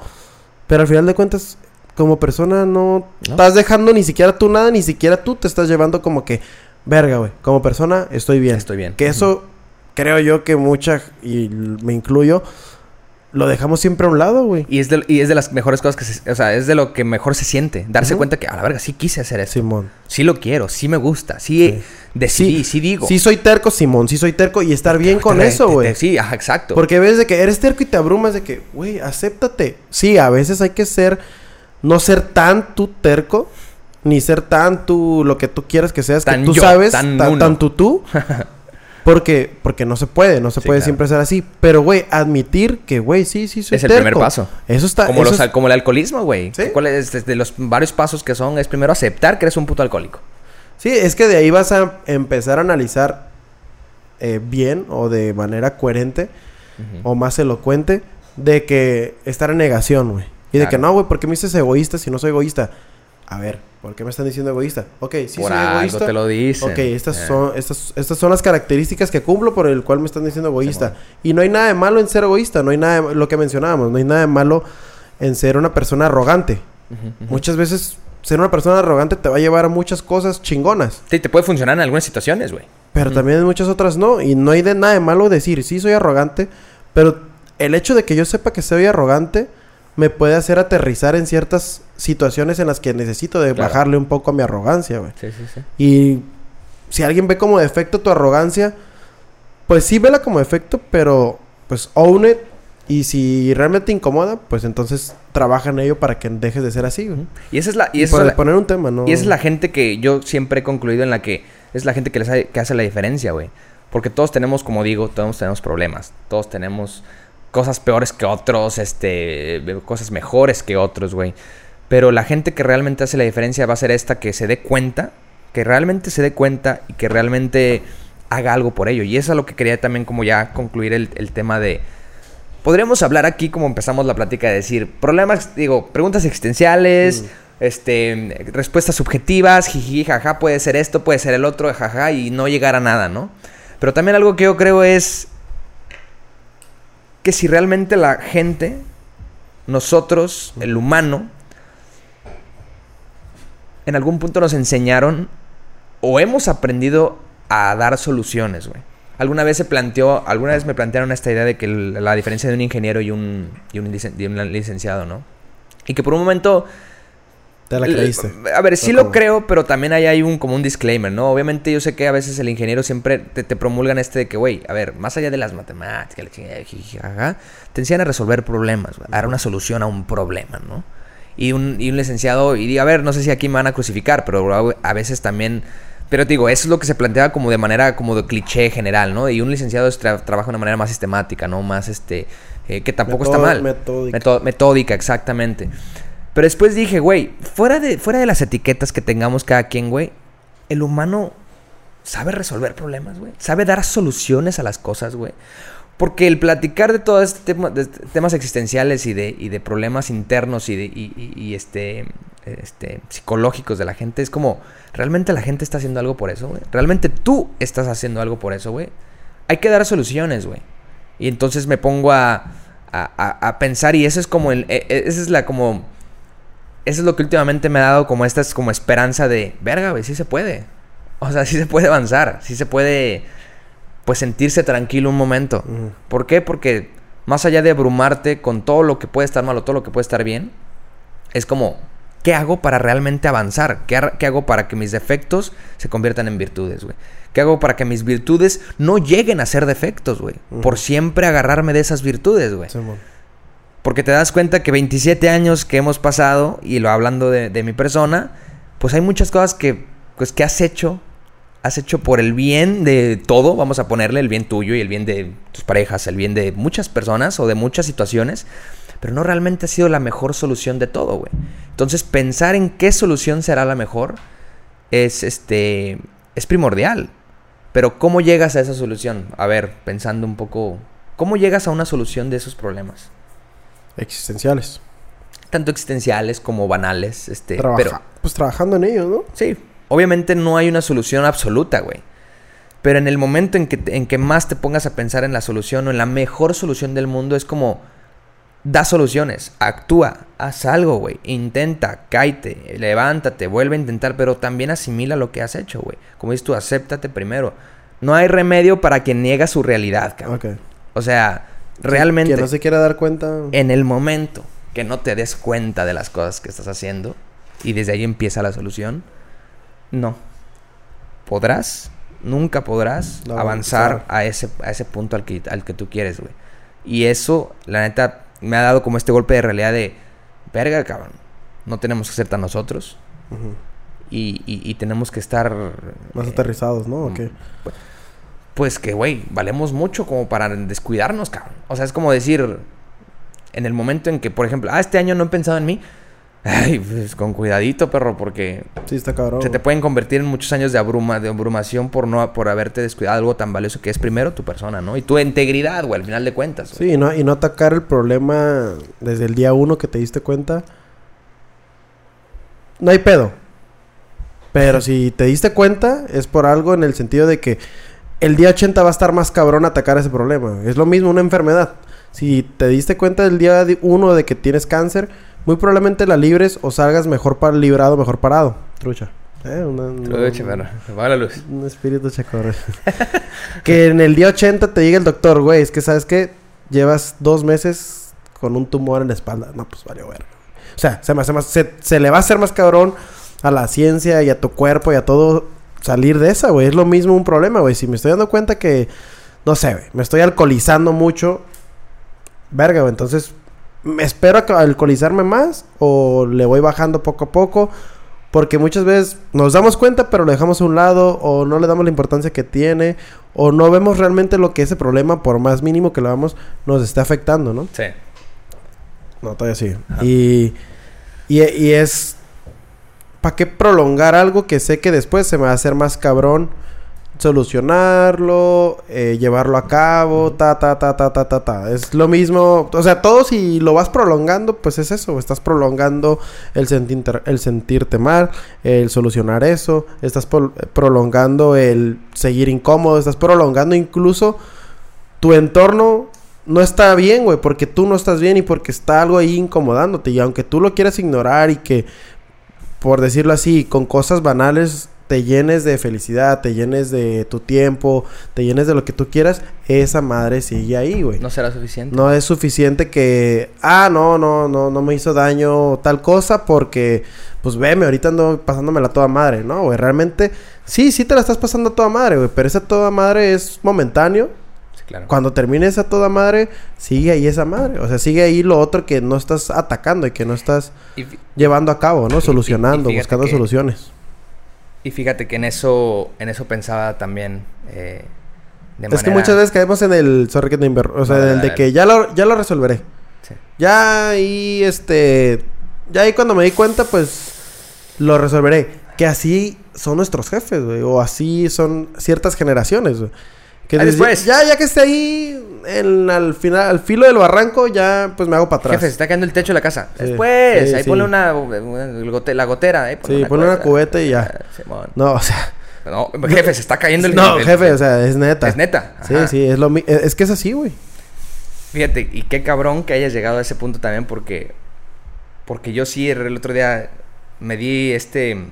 Speaker 2: Pero al final de cuentas, como persona no,
Speaker 1: No.
Speaker 2: estás dejando ni siquiera tú nada, ni siquiera tú te estás llevando como que, verga, güey, como persona estoy bien.
Speaker 1: Estoy bien.
Speaker 2: Que eso creo yo que mucha, y me incluyo, lo dejamos siempre a un lado, güey.
Speaker 1: Y es, de, y es de las mejores cosas que se... O sea, es de lo que mejor se siente. Darse cuenta que, a la verga, sí quise hacer eso.
Speaker 2: Simón.
Speaker 1: Sí lo quiero, sí me gusta, sí,
Speaker 2: Sí.
Speaker 1: decidí, sí, digo.
Speaker 2: Sí soy terco, Simón, sí soy terco y estar bien con
Speaker 1: Te-
Speaker 2: eso, güey.
Speaker 1: Sí, ajá, exacto.
Speaker 2: Porque ves de que eres terco y te abrumas de que, güey, acéptate. Sí, a veces hay que ser, no ser tan tú terco, ni ser tan tú lo que tú quieras que seas,
Speaker 1: Tan
Speaker 2: que tú
Speaker 1: yo,
Speaker 2: sabes,
Speaker 1: tan
Speaker 2: tan,
Speaker 1: uno.
Speaker 2: tan tú tú. Porque, porque no se puede, no se
Speaker 1: Sí,
Speaker 2: puede
Speaker 1: claro.
Speaker 2: siempre ser así. Pero, güey, admitir que, güey, sí, sí soy
Speaker 1: es el primer paso.
Speaker 2: Eso está...
Speaker 1: Como,
Speaker 2: eso
Speaker 1: los,
Speaker 2: es-
Speaker 1: al- como el alcoholismo, güey.
Speaker 2: Sí.
Speaker 1: ¿Cuál es? De los varios pasos que son, es primero aceptar que eres un puto alcohólico.
Speaker 2: Sí, es que de ahí vas a empezar a analizar eh, bien o de manera coherente o más elocuente de que estar en negación, güey. Y de que no, güey, ¿por qué me dices egoísta si no soy egoísta? A ver, ¿por qué me están diciendo egoísta? Ok, sí
Speaker 1: Por
Speaker 2: soy
Speaker 1: algo
Speaker 2: egoísta.
Speaker 1: te lo dicen.
Speaker 2: Ok, estas
Speaker 1: Eh.
Speaker 2: son, estas, estas son las características que cumplo por el cual me están diciendo egoísta. y no hay nada de malo en ser egoísta, no hay nada de lo que mencionábamos, no hay nada de malo en ser una persona arrogante. Muchas veces ser una persona arrogante te va a llevar a muchas cosas chingonas.
Speaker 1: Sí, te puede funcionar en algunas situaciones, güey.
Speaker 2: Pero también en muchas otras no. Y no hay de nada de malo decir, sí, soy arrogante. Pero el hecho de que yo sepa que soy arrogante me puede hacer aterrizar en ciertas situaciones en las que necesito de
Speaker 1: Claro.
Speaker 2: bajarle un poco a mi arrogancia, güey.
Speaker 1: Sí, sí, sí.
Speaker 2: Y si alguien ve como defecto tu arrogancia, pues sí vela como defecto, pero pues own it. Y si realmente te incomoda, pues entonces trabaja en ello para que dejes de ser así, güey.
Speaker 1: Y esa es la... Y esa es la-
Speaker 2: poner un tema, ¿no?
Speaker 1: Y esa es la gente que yo siempre he concluido en la que es la gente que, les ha- que hace la diferencia, güey. Porque todos tenemos, como digo, todos tenemos problemas. Todos tenemos cosas peores que otros, este, cosas mejores que otros, güey. Pero la gente que realmente hace la diferencia va a ser esta que se dé cuenta, que realmente se dé cuenta y que realmente haga algo por ello. Y eso es lo que quería también como ya concluir el, el tema de... Podríamos hablar aquí como empezamos la plática de decir problemas, digo, preguntas existenciales, este, respuestas subjetivas, jiji, jaja, puede ser esto, puede ser el otro, jaja, y no llegar a nada, ¿no? Pero también algo que yo creo es que si realmente la gente, nosotros, el humano, en algún punto nos enseñaron o hemos aprendido a dar soluciones, güey. Alguna vez se planteó, alguna vez me plantearon esta idea de que la diferencia de un ingeniero y un, y un, y un licenciado, ¿no? Y que por un momento
Speaker 2: Te la creíste.
Speaker 1: A ver, sí
Speaker 2: ¿O
Speaker 1: lo creo, pero también ahí hay un como un disclaimer, ¿no? Obviamente yo sé que a veces el ingeniero siempre te, te promulgan este de que, güey, a ver, más allá de las matemáticas, la chingada, te enseñan a resolver problemas, a dar una solución a un problema, ¿no? Y un, y un licenciado, y a ver, no sé si aquí me van a crucificar, pero a- veces también... Pero te digo, eso es lo que se plantea como de manera, como de cliché general, ¿no? Y un licenciado tra- trabaja de una manera más sistemática, ¿no? Más, este, eh, que tampoco está mal.
Speaker 2: metódica.
Speaker 1: Metódica, exactamente. Pero después dije, güey, fuera de, fuera de las etiquetas que tengamos cada quien, güey, el humano sabe resolver problemas, güey. Sabe dar soluciones a las cosas, güey. Porque el platicar de todos este tema, este- temas existenciales y de, y de problemas internos y, de, y, este, este, psicológicos de la gente es como, ¿realmente la gente está haciendo algo por eso, güey? ¿Realmente tú estás haciendo algo por eso, güey? Hay que dar soluciones, güey. Y entonces me pongo a, a, a- a pensar y eso es como el, e- e- esa es la como, eso es lo que últimamente me ha dado como esta es como esperanza de, verga, güey, sí se puede. O sea, sí se puede avanzar, sí se puede, pues sentirse tranquilo un momento. ¿Por qué? Porque más allá de abrumarte con todo lo que puede estar mal o todo lo que puede estar bien, es como, ¿qué hago para realmente avanzar? ¿Qué, hago para que mis defectos se conviertan en virtudes, güey? ¿Qué hago para que mis virtudes no lleguen a ser defectos, güey? Por siempre agarrarme de esas virtudes, güey. Porque te das cuenta que 27 años que hemos pasado, y lo hablando de, mi persona, pues hay muchas cosas que, pues, que has hecho. Has hecho por el bien de todo, vamos a ponerle el bien tuyo y el bien de tus parejas, el bien de muchas personas o de muchas situaciones, pero no realmente ha sido la mejor solución de todo, güey. Entonces, pensar en qué solución será la mejor es este es primordial. Pero ¿cómo llegas a esa solución? A ver, pensando un poco, ¿cómo llegas a una solución de esos problemas?
Speaker 2: Existenciales.
Speaker 1: tanto existenciales como banales, este,
Speaker 2: Trabaja-
Speaker 1: pero
Speaker 2: Pues trabajando en ellos, ¿no?
Speaker 1: sí, obviamente no hay una solución absoluta, güey. Pero en el momento en que, en que más te pongas a pensar en la solución o en la mejor solución del mundo, es como, da soluciones, actúa, haz algo, güey, intenta, cáete, levántate, vuelve a intentar, pero también asimila lo que has hecho, güey. Como dices tú, acéptate primero. No hay remedio para quien niega su realidad, cabrón.
Speaker 2: Ok.
Speaker 1: O sea, realmente
Speaker 2: Quien no se quiera dar cuenta.
Speaker 1: en el momento que no te des cuenta de las cosas que estás haciendo y desde ahí empieza la solución, no. Podrás, nunca podrás
Speaker 2: No,
Speaker 1: avanzar
Speaker 2: claro.
Speaker 1: a, ese, a ese punto al que, al que tú quieres, güey. Y eso, la neta, me ha dado como este golpe de realidad de, verga, cabrón, no tenemos que ser tan nosotros y, y- y tenemos que estar...
Speaker 2: Más
Speaker 1: eh,
Speaker 2: aterrizados, ¿no? ¿O qué?
Speaker 1: pues que, güey, valemos mucho como para descuidarnos, cabrón. O sea, es como decir, en el momento en que, por ejemplo, ah, este año no he pensado en mí. Ay, pues con cuidadito, perro, porque
Speaker 2: Sí, está cabrón.
Speaker 1: se te pueden convertir en muchos años de abruma, de abrumación por no por haberte descuidado algo tan valioso que es primero tu persona, ¿no? Y tu integridad, güey, al final de cuentas. güey.
Speaker 2: Sí, y no, y no atacar el problema desde el día uno que te diste cuenta. No hay pedo. Pero si te diste cuenta, es por algo en el sentido de que el día 80 va a estar más cabrón atacar ese problema. Es lo mismo una enfermedad. Si te diste cuenta del día 1 de que tienes cáncer, muy probablemente la libres o salgas mejor para librado, mejor parado. Trucha. Eh, una-
Speaker 1: Trucha,
Speaker 2: una-
Speaker 1: perro. Se apaga la luz.
Speaker 2: un espíritu chacorre. que en el día 80 te diga el doctor, güey, es que sabes que llevas dos meses con un tumor en la espalda. No, pues vale, verga. O sea, se, me hace más, se, se le va a hacer más cabrón a la ciencia y a tu cuerpo y a todo salir de esa, güey. Es lo mismo un problema, güey. Si me estoy dando cuenta que, no sé, güey, me estoy alcoholizando mucho, verga, güey. Entonces, ¿me espero a que- alcoholizarme más o le voy bajando poco a poco? Porque muchas veces nos damos cuenta, pero lo dejamos a un lado, o no le damos la importancia que tiene, o no vemos realmente lo que ese problema, por más mínimo que lo hagamos, nos está afectando, ¿no?
Speaker 1: Sí.
Speaker 2: No, todavía sí. Y, y, y es. ¿Para qué prolongar algo que sé que después se me va a hacer más cabrón? Solucionarlo, eh, llevarlo a cabo, ta, ta, ta, ta, ta, ta, ta. Es lo mismo. O sea, todo si lo vas prolongando, pues es eso. Estás prolongando el, el sentirte mal, el solucionar eso. Estás pol- prolongando el seguir incómodo. Estás prolongando incluso tu entorno no está bien, güey, porque tú no estás bien y porque está algo ahí incomodándote. Y aunque tú lo quieras ignorar y que, por decirlo así, con cosas banales te llenes de felicidad, te llenes de tu tiempo, te llenes de lo que tú quieras, esa madre sigue ahí, güey.
Speaker 1: No será suficiente.
Speaker 2: No es suficiente que, ah, no, no, no, no me hizo daño tal cosa porque, pues veme, ahorita ando pasándomela toda madre, ¿no, güey? Realmente, sí, sí te la estás pasando toda madre, güey, pero esa toda madre es momentáneo.
Speaker 1: Claro.
Speaker 2: Cuando termine esa toda madre, sigue ahí esa madre. O sea, sigue ahí lo otro que no estás atacando y que no estás llevando a cabo, ¿no?
Speaker 1: y-
Speaker 2: Solucionando,
Speaker 1: y
Speaker 2: buscando
Speaker 1: que-
Speaker 2: soluciones.
Speaker 1: y fíjate que en eso, en eso pensaba también. eh, de
Speaker 2: Es que muchas veces caemos en el sorry que te inver- o sea,
Speaker 1: No,
Speaker 2: en el de que ya lo, ya lo resolveré.
Speaker 1: Sí.
Speaker 2: Ya ahí, este, ya ahí cuando me di cuenta, pues lo resolveré. Que así son nuestros jefes, güey, o así son ciertas generaciones, güey. Que
Speaker 1: después.
Speaker 2: ya, ya que esté ahí en, al final, al filo del barranco, ya pues me hago para atrás.
Speaker 1: Jefe, se está cayendo el techo de la casa.
Speaker 2: Sí,
Speaker 1: Después,
Speaker 2: sí,
Speaker 1: ahí
Speaker 2: sí.
Speaker 1: ponle una, una gote- la gotera. Ahí
Speaker 2: Sí, ponle una cubeta y ya.
Speaker 1: Simón.
Speaker 2: No, o sea,
Speaker 1: No, jefe, se está cayendo el
Speaker 2: no,
Speaker 1: el-
Speaker 2: jefe, o sea, es neta.
Speaker 1: Es neta.
Speaker 2: Sí,
Speaker 1: ajá.
Speaker 2: sí, es lo es es que es así, güey.
Speaker 1: Fíjate, y qué cabrón que hayas llegado a ese punto también porque... Porque yo sí el otro día me di este...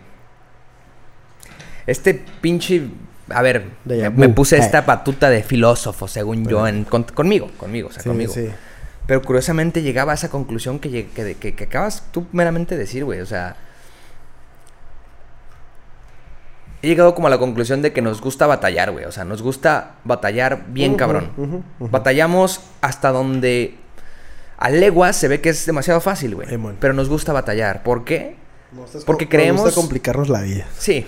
Speaker 1: Este pinche... A ver, me, puse
Speaker 2: Eh.
Speaker 1: esta batuta de filósofo, según yo, en, con- conmigo, conmigo, o sea,
Speaker 2: Sí,
Speaker 1: conmigo.
Speaker 2: sí.
Speaker 1: Pero curiosamente llegaba a esa conclusión que, lleg- que, que- que acabas tú meramente de decir, güey. O sea. He llegado como a la conclusión de que nos gusta batallar, güey. O sea, nos gusta batallar bien cabrón. Batallamos hasta donde a leguas se ve que es demasiado fácil, güey. Pero nos gusta batallar. ¿Por qué?
Speaker 2: Nos
Speaker 1: Porque
Speaker 2: nos
Speaker 1: creemos-
Speaker 2: gusta complicarnos la vida.
Speaker 1: Sí.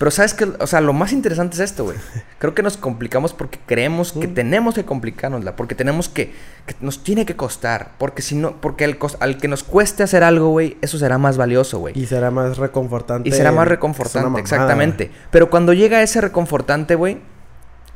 Speaker 1: Pero sabes que, o sea, lo más interesante es esto, güey. Creo que nos complicamos porque creemos que
Speaker 2: Mm.
Speaker 1: tenemos que complicárnosla, porque tenemos que, que nos tiene que costar, porque si no, porque al, cos- al que nos cueste hacer algo, güey, eso será más valioso, güey.
Speaker 2: Y será más reconfortante.
Speaker 1: Y será más reconfortante,
Speaker 2: mamada,
Speaker 1: exactamente. Pero cuando llega ese reconfortante, güey,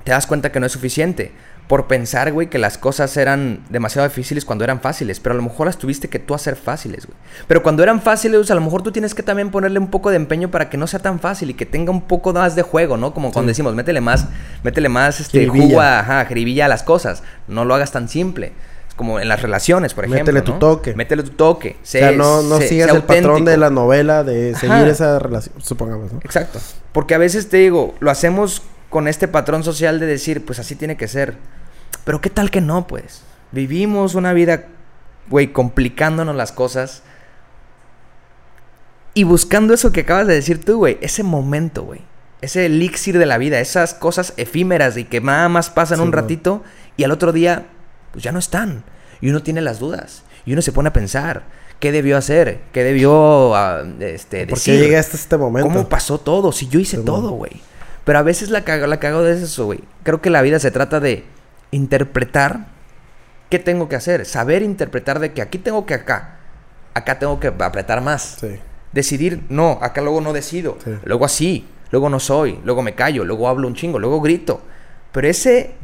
Speaker 1: te das cuenta que no es suficiente. Por pensar, güey, que las cosas eran demasiado difíciles cuando eran fáciles. Pero a lo mejor las tuviste que tú hacer fáciles, güey. Pero cuando eran fáciles, a lo mejor tú tienes que también ponerle un poco de empeño para que no sea tan fácil y que tenga un poco más de juego, ¿no? Como cuando
Speaker 2: Sí.
Speaker 1: decimos, métele más, métele más, este, jugo a- ajá, jiribilla a las cosas. No lo hagas tan simple. Es como en las relaciones, por ejemplo.
Speaker 2: Métele tu toque.
Speaker 1: Métele tu toque.
Speaker 2: O sea, no, no
Speaker 1: sé-
Speaker 2: sigas
Speaker 1: sé
Speaker 2: el patrón de la novela de seguir
Speaker 1: Ajá.
Speaker 2: esa relación, supongamos, ¿no?
Speaker 1: Exacto. Porque a veces te digo, lo hacemos con este patrón social de decir, pues así tiene que ser. Pero qué tal que no, pues. Vivimos una vida, güey, complicándonos las cosas. Y buscando eso que acabas de decir tú, güey. Ese momento, güey. Ese elixir de la vida. Esas cosas efímeras y que nada más pasan
Speaker 2: Sí,
Speaker 1: un
Speaker 2: no.
Speaker 1: ratito y al otro día, pues ya no están. Y uno tiene las dudas. Y uno se pone a pensar. ¿Qué debió hacer? ¿Qué debió ah, este,
Speaker 2: ¿Por
Speaker 1: decir?
Speaker 2: qué llegué hasta este momento?
Speaker 1: ¿Cómo pasó todo? Si yo hice
Speaker 2: Sí,
Speaker 1: todo,
Speaker 2: bueno.
Speaker 1: Pero a veces la cago, la cago de eso, güey. Creo que la vida se trata de interpretar qué tengo que hacer. Saber interpretar de que aquí tengo que acá. Acá tengo que apretar más.
Speaker 2: Sí.
Speaker 1: Decidir, no, acá luego no decido.
Speaker 2: Sí.
Speaker 1: Luego así, luego no soy, luego me callo, luego hablo un chingo, luego grito. Pero ese,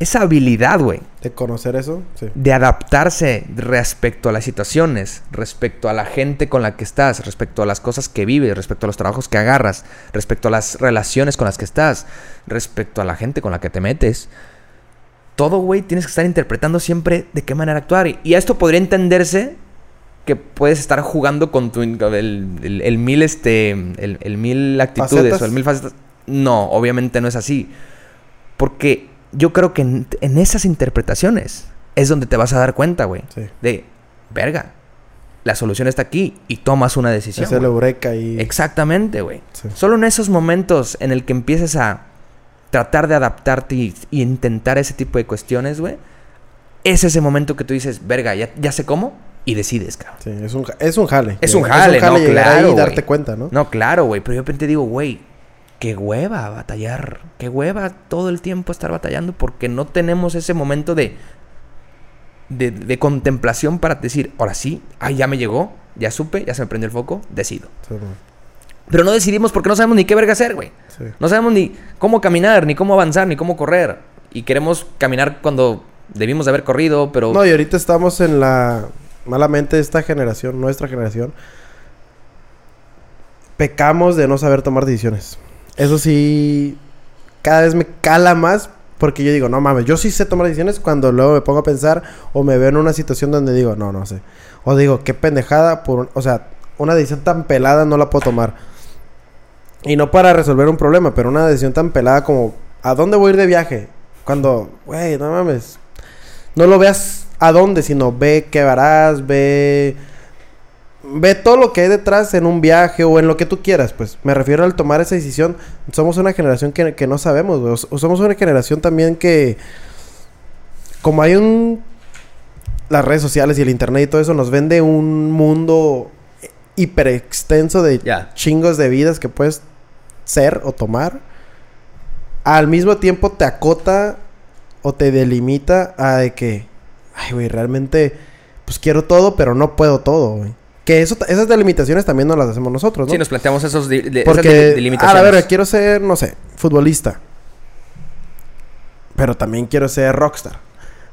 Speaker 1: esa habilidad, güey,
Speaker 2: De conocer eso, sí.
Speaker 1: de adaptarse respecto a las situaciones, respecto a la gente con la que estás, respecto a las cosas que vives, respecto a los trabajos que agarras, respecto a las relaciones con las que estás, respecto a la gente con la que te metes. Todo, güey, tienes que estar interpretando siempre de qué manera actuar. Y, y esto podría entenderse que puedes estar jugando con tu el, el- el mil este el, el mil actitudes
Speaker 2: ¿Facetas?
Speaker 1: o el mil facetas. No, obviamente no es así. Porque yo creo que en, en esas interpretaciones es donde te vas a dar cuenta, güey.
Speaker 2: Sí.
Speaker 1: De, verga, la solución está aquí y tomas una decisión.
Speaker 2: Es el eureka y...
Speaker 1: Exactamente, güey.
Speaker 2: Sí.
Speaker 1: Solo en esos momentos en el que empieces a tratar de adaptarte y, y intentar ese tipo de cuestiones, güey, es ese momento que tú dices, verga, ya, ya sé cómo y decides, cabrón.
Speaker 2: Sí, es un, es un jale.
Speaker 1: Es un
Speaker 2: Llegar-
Speaker 1: jale, no,
Speaker 2: llegar
Speaker 1: claro,
Speaker 2: y darte cuenta, ¿no?
Speaker 1: No, claro, güey, pero yo de repente digo, güey, qué hueva batallar, qué hueva todo el tiempo estar batallando porque no tenemos ese momento de, de, de contemplación para decir, ahora sí, ay, ya me llegó, ya supe, ya se me prendió el foco, decido.
Speaker 2: Sí,
Speaker 1: Pero no decidimos porque no sabemos ni qué verga hacer, güey.
Speaker 2: sí.
Speaker 1: No sabemos ni cómo caminar, ni cómo avanzar, ni cómo correr. Y queremos caminar cuando debimos de haber corrido, pero...
Speaker 2: No, y ahorita estamos en la... Malamente esta generación, nuestra generación, pecamos de no saber tomar decisiones. Eso sí, cada vez me cala más porque yo digo, no mames, yo sí sé tomar decisiones cuando luego me pongo a pensar o me veo en una situación donde digo, no, no sé. O digo, qué pendejada, por, un- o sea, una decisión tan pelada no la puedo tomar. Y no para resolver un problema, pero una decisión tan pelada como ¿a dónde voy a ir de viaje? Cuando, güey, no mames. No lo veas a dónde, sino ve qué harás, ve ve todo lo que hay detrás en un viaje o en lo que tú quieras, pues. Me refiero al tomar esa decisión. Somos una generación que, que no sabemos, güey. O somos una generación también que... Como hay un... Las redes sociales y el internet y todo eso nos vende un mundo hiper extenso de chingos de vidas que puedes ser o tomar. Al mismo tiempo te acota o te delimita a de que... Ay, güey, realmente... Pues quiero todo, pero no puedo todo, güey. Que eso, esas delimitaciones también no las hacemos nosotros, ¿no?
Speaker 1: Sí, nos planteamos esos
Speaker 2: de, Porque, esas delimitaciones. A ver, quiero ser, no sé, futbolista. Pero también quiero ser rockstar.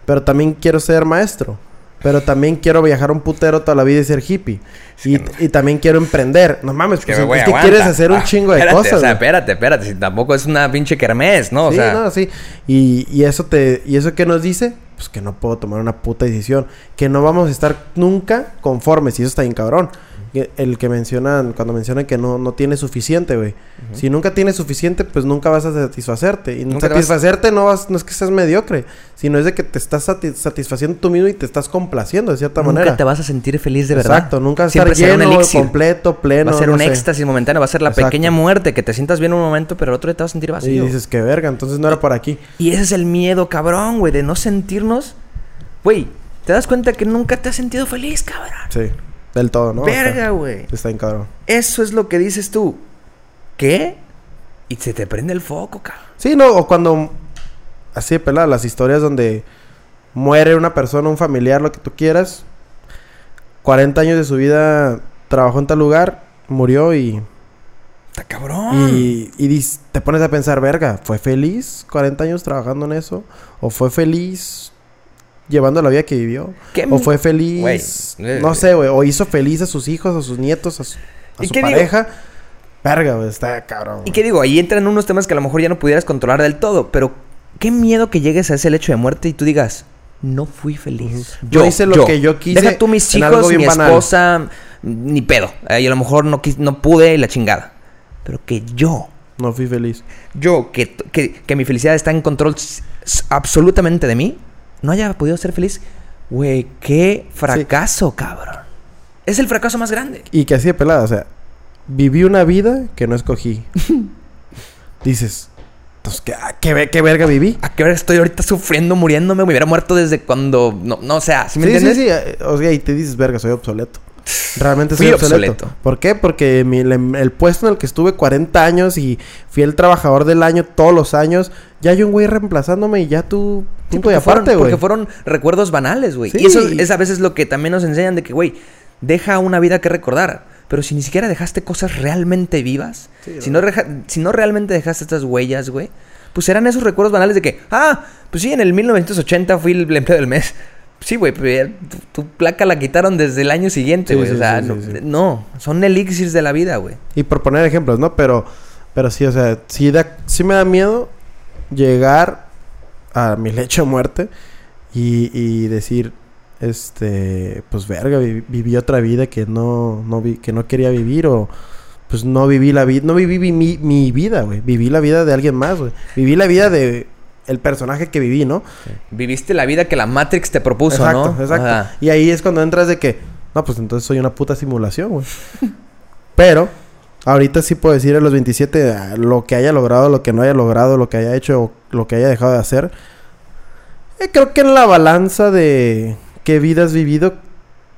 Speaker 2: Pero también quiero ser maestro. Pero también quiero viajar un putero toda la vida y ser hippie. y, también quiero emprender. No mames, pues, es que quieres hacer un ah, chingo de cosas. O
Speaker 1: sea, espérate, espérate. Si tampoco es una pinche kermés, ¿no? O
Speaker 2: sí,
Speaker 1: sea...
Speaker 2: no, sí. Y, y eso te... ¿Y eso qué nos dice? Pues que no puedo tomar una puta decisión. Que no vamos a estar nunca conformes. Y eso está bien cabrón el que mencionan, cuando mencionan que no, no tiene suficiente, güey. Si nunca tienes suficiente, pues nunca vas a satisfacerte. Y satisfacerte no, vas, no es que seas mediocre, sino es de que te estás satisfaciendo tú mismo y te estás complaciendo de cierta manera.
Speaker 1: Nunca te vas a sentir feliz de verdad.
Speaker 2: Exacto, nunca vas a estar lleno, completo, pleno.
Speaker 1: Va a ser un éxtasis momentáneo, va a ser la pequeña muerte, que te sientas bien un momento, pero el otro día te vas a sentir vacío.
Speaker 2: Y dices, que verga, entonces no era por aquí.
Speaker 1: Y ese es el miedo, cabrón, güey, de no sentirnos... Güey, te das cuenta que nunca te has sentido feliz, cabrón.
Speaker 2: Sí. Del todo, ¿no?
Speaker 1: Verga, güey.
Speaker 2: Está en cabrón.
Speaker 1: Eso es lo que dices tú. ¿Qué? Y se te prende el foco, cabrón.
Speaker 2: Sí, no, o cuando. Así de pelada, las historias donde muere una persona, un familiar, lo que tú quieras. 40 años de su vida trabajó en tal lugar, murió y.
Speaker 1: Está cabrón.
Speaker 2: Y, y te pones a pensar, verga, ¿fue feliz 40 años trabajando en eso? ¿O fue feliz llevando la vida que vivió. O fue feliz. Eh, no sé, güey. O hizo feliz a sus hijos, a sus nietos, a su, pareja. Verga, güey, está cabrón.
Speaker 1: ¿Y qué digo? Ahí entran unos temas que a lo mejor ya no pudieras controlar del todo. Pero qué miedo que llegues a ese lecho de muerte y tú digas, no fui feliz.
Speaker 2: Yo, hice lo que yo quise.
Speaker 1: Deja tú mis hijos, mi esposa, ni pedo. Y a lo mejor no, no pude la chingada. Pero que yo.
Speaker 2: No fui feliz.
Speaker 1: Yo, que, que, que mi felicidad está en control absolutamente de mí no haya podido ser feliz, güey, qué fracaso, cabrón. Es el fracaso más grande.
Speaker 2: Y que así de pelada, o sea, viví una vida que no escogí. Dices, entonces, ¿qué, qué, qué, verga viví?
Speaker 1: ¿A qué verga estoy ahorita sufriendo, muriéndome? Me hubiera muerto desde cuando... No, no o sea,
Speaker 2: ¿sí me entiendes? Sí, sí, eh, O sea, y te dices, verga, soy obsoleto. Realmente soy obsoleto. ¿Por qué? Porque el, puesto en el que estuve 40 años y fui el trabajador del año todos los años, ya hay un güey reemplazándome y ya tú...
Speaker 1: Punto de aparte, güey. Porque fueron recuerdos banales, güey. Y eso es a veces lo que también nos enseñan de que, güey, deja una vida que recordar. Pero si ni siquiera dejaste cosas realmente vivas, si, no si no realmente dejaste estas huellas, güey, pues serán esos recuerdos banales de que, ah, pues sí, en el 1980 fui el empleo del mes. Sí, güey, pero tu, placa la quitaron desde el año siguiente, güey. o sea, no, son elixirs de la vida, güey.
Speaker 2: Y por poner ejemplos, ¿no? Pero, pero sí, o sea, sí, da, sí me da miedo llegar a mi lecho de muerte y, y decir, este, pues verga, viví otra vida que no, no vi, que no quería vivir o pues no viví la vida, no viví mi, mi vida, güey. Viví la vida de alguien más, güey. Viví la vida de el personaje que viví, ¿no?
Speaker 1: Viviste la vida que la Matrix te propuso, ¿no?
Speaker 2: Exacto, exacto. Y ahí es cuando entras de que, no, pues entonces soy una puta simulación, güey. Pero, ahorita sí puedo decir a los 27 ah, lo que haya logrado, lo que no haya logrado, lo que haya hecho, lo que haya dejado de hacer. Eh, creo que en la balanza de qué vida has vivido,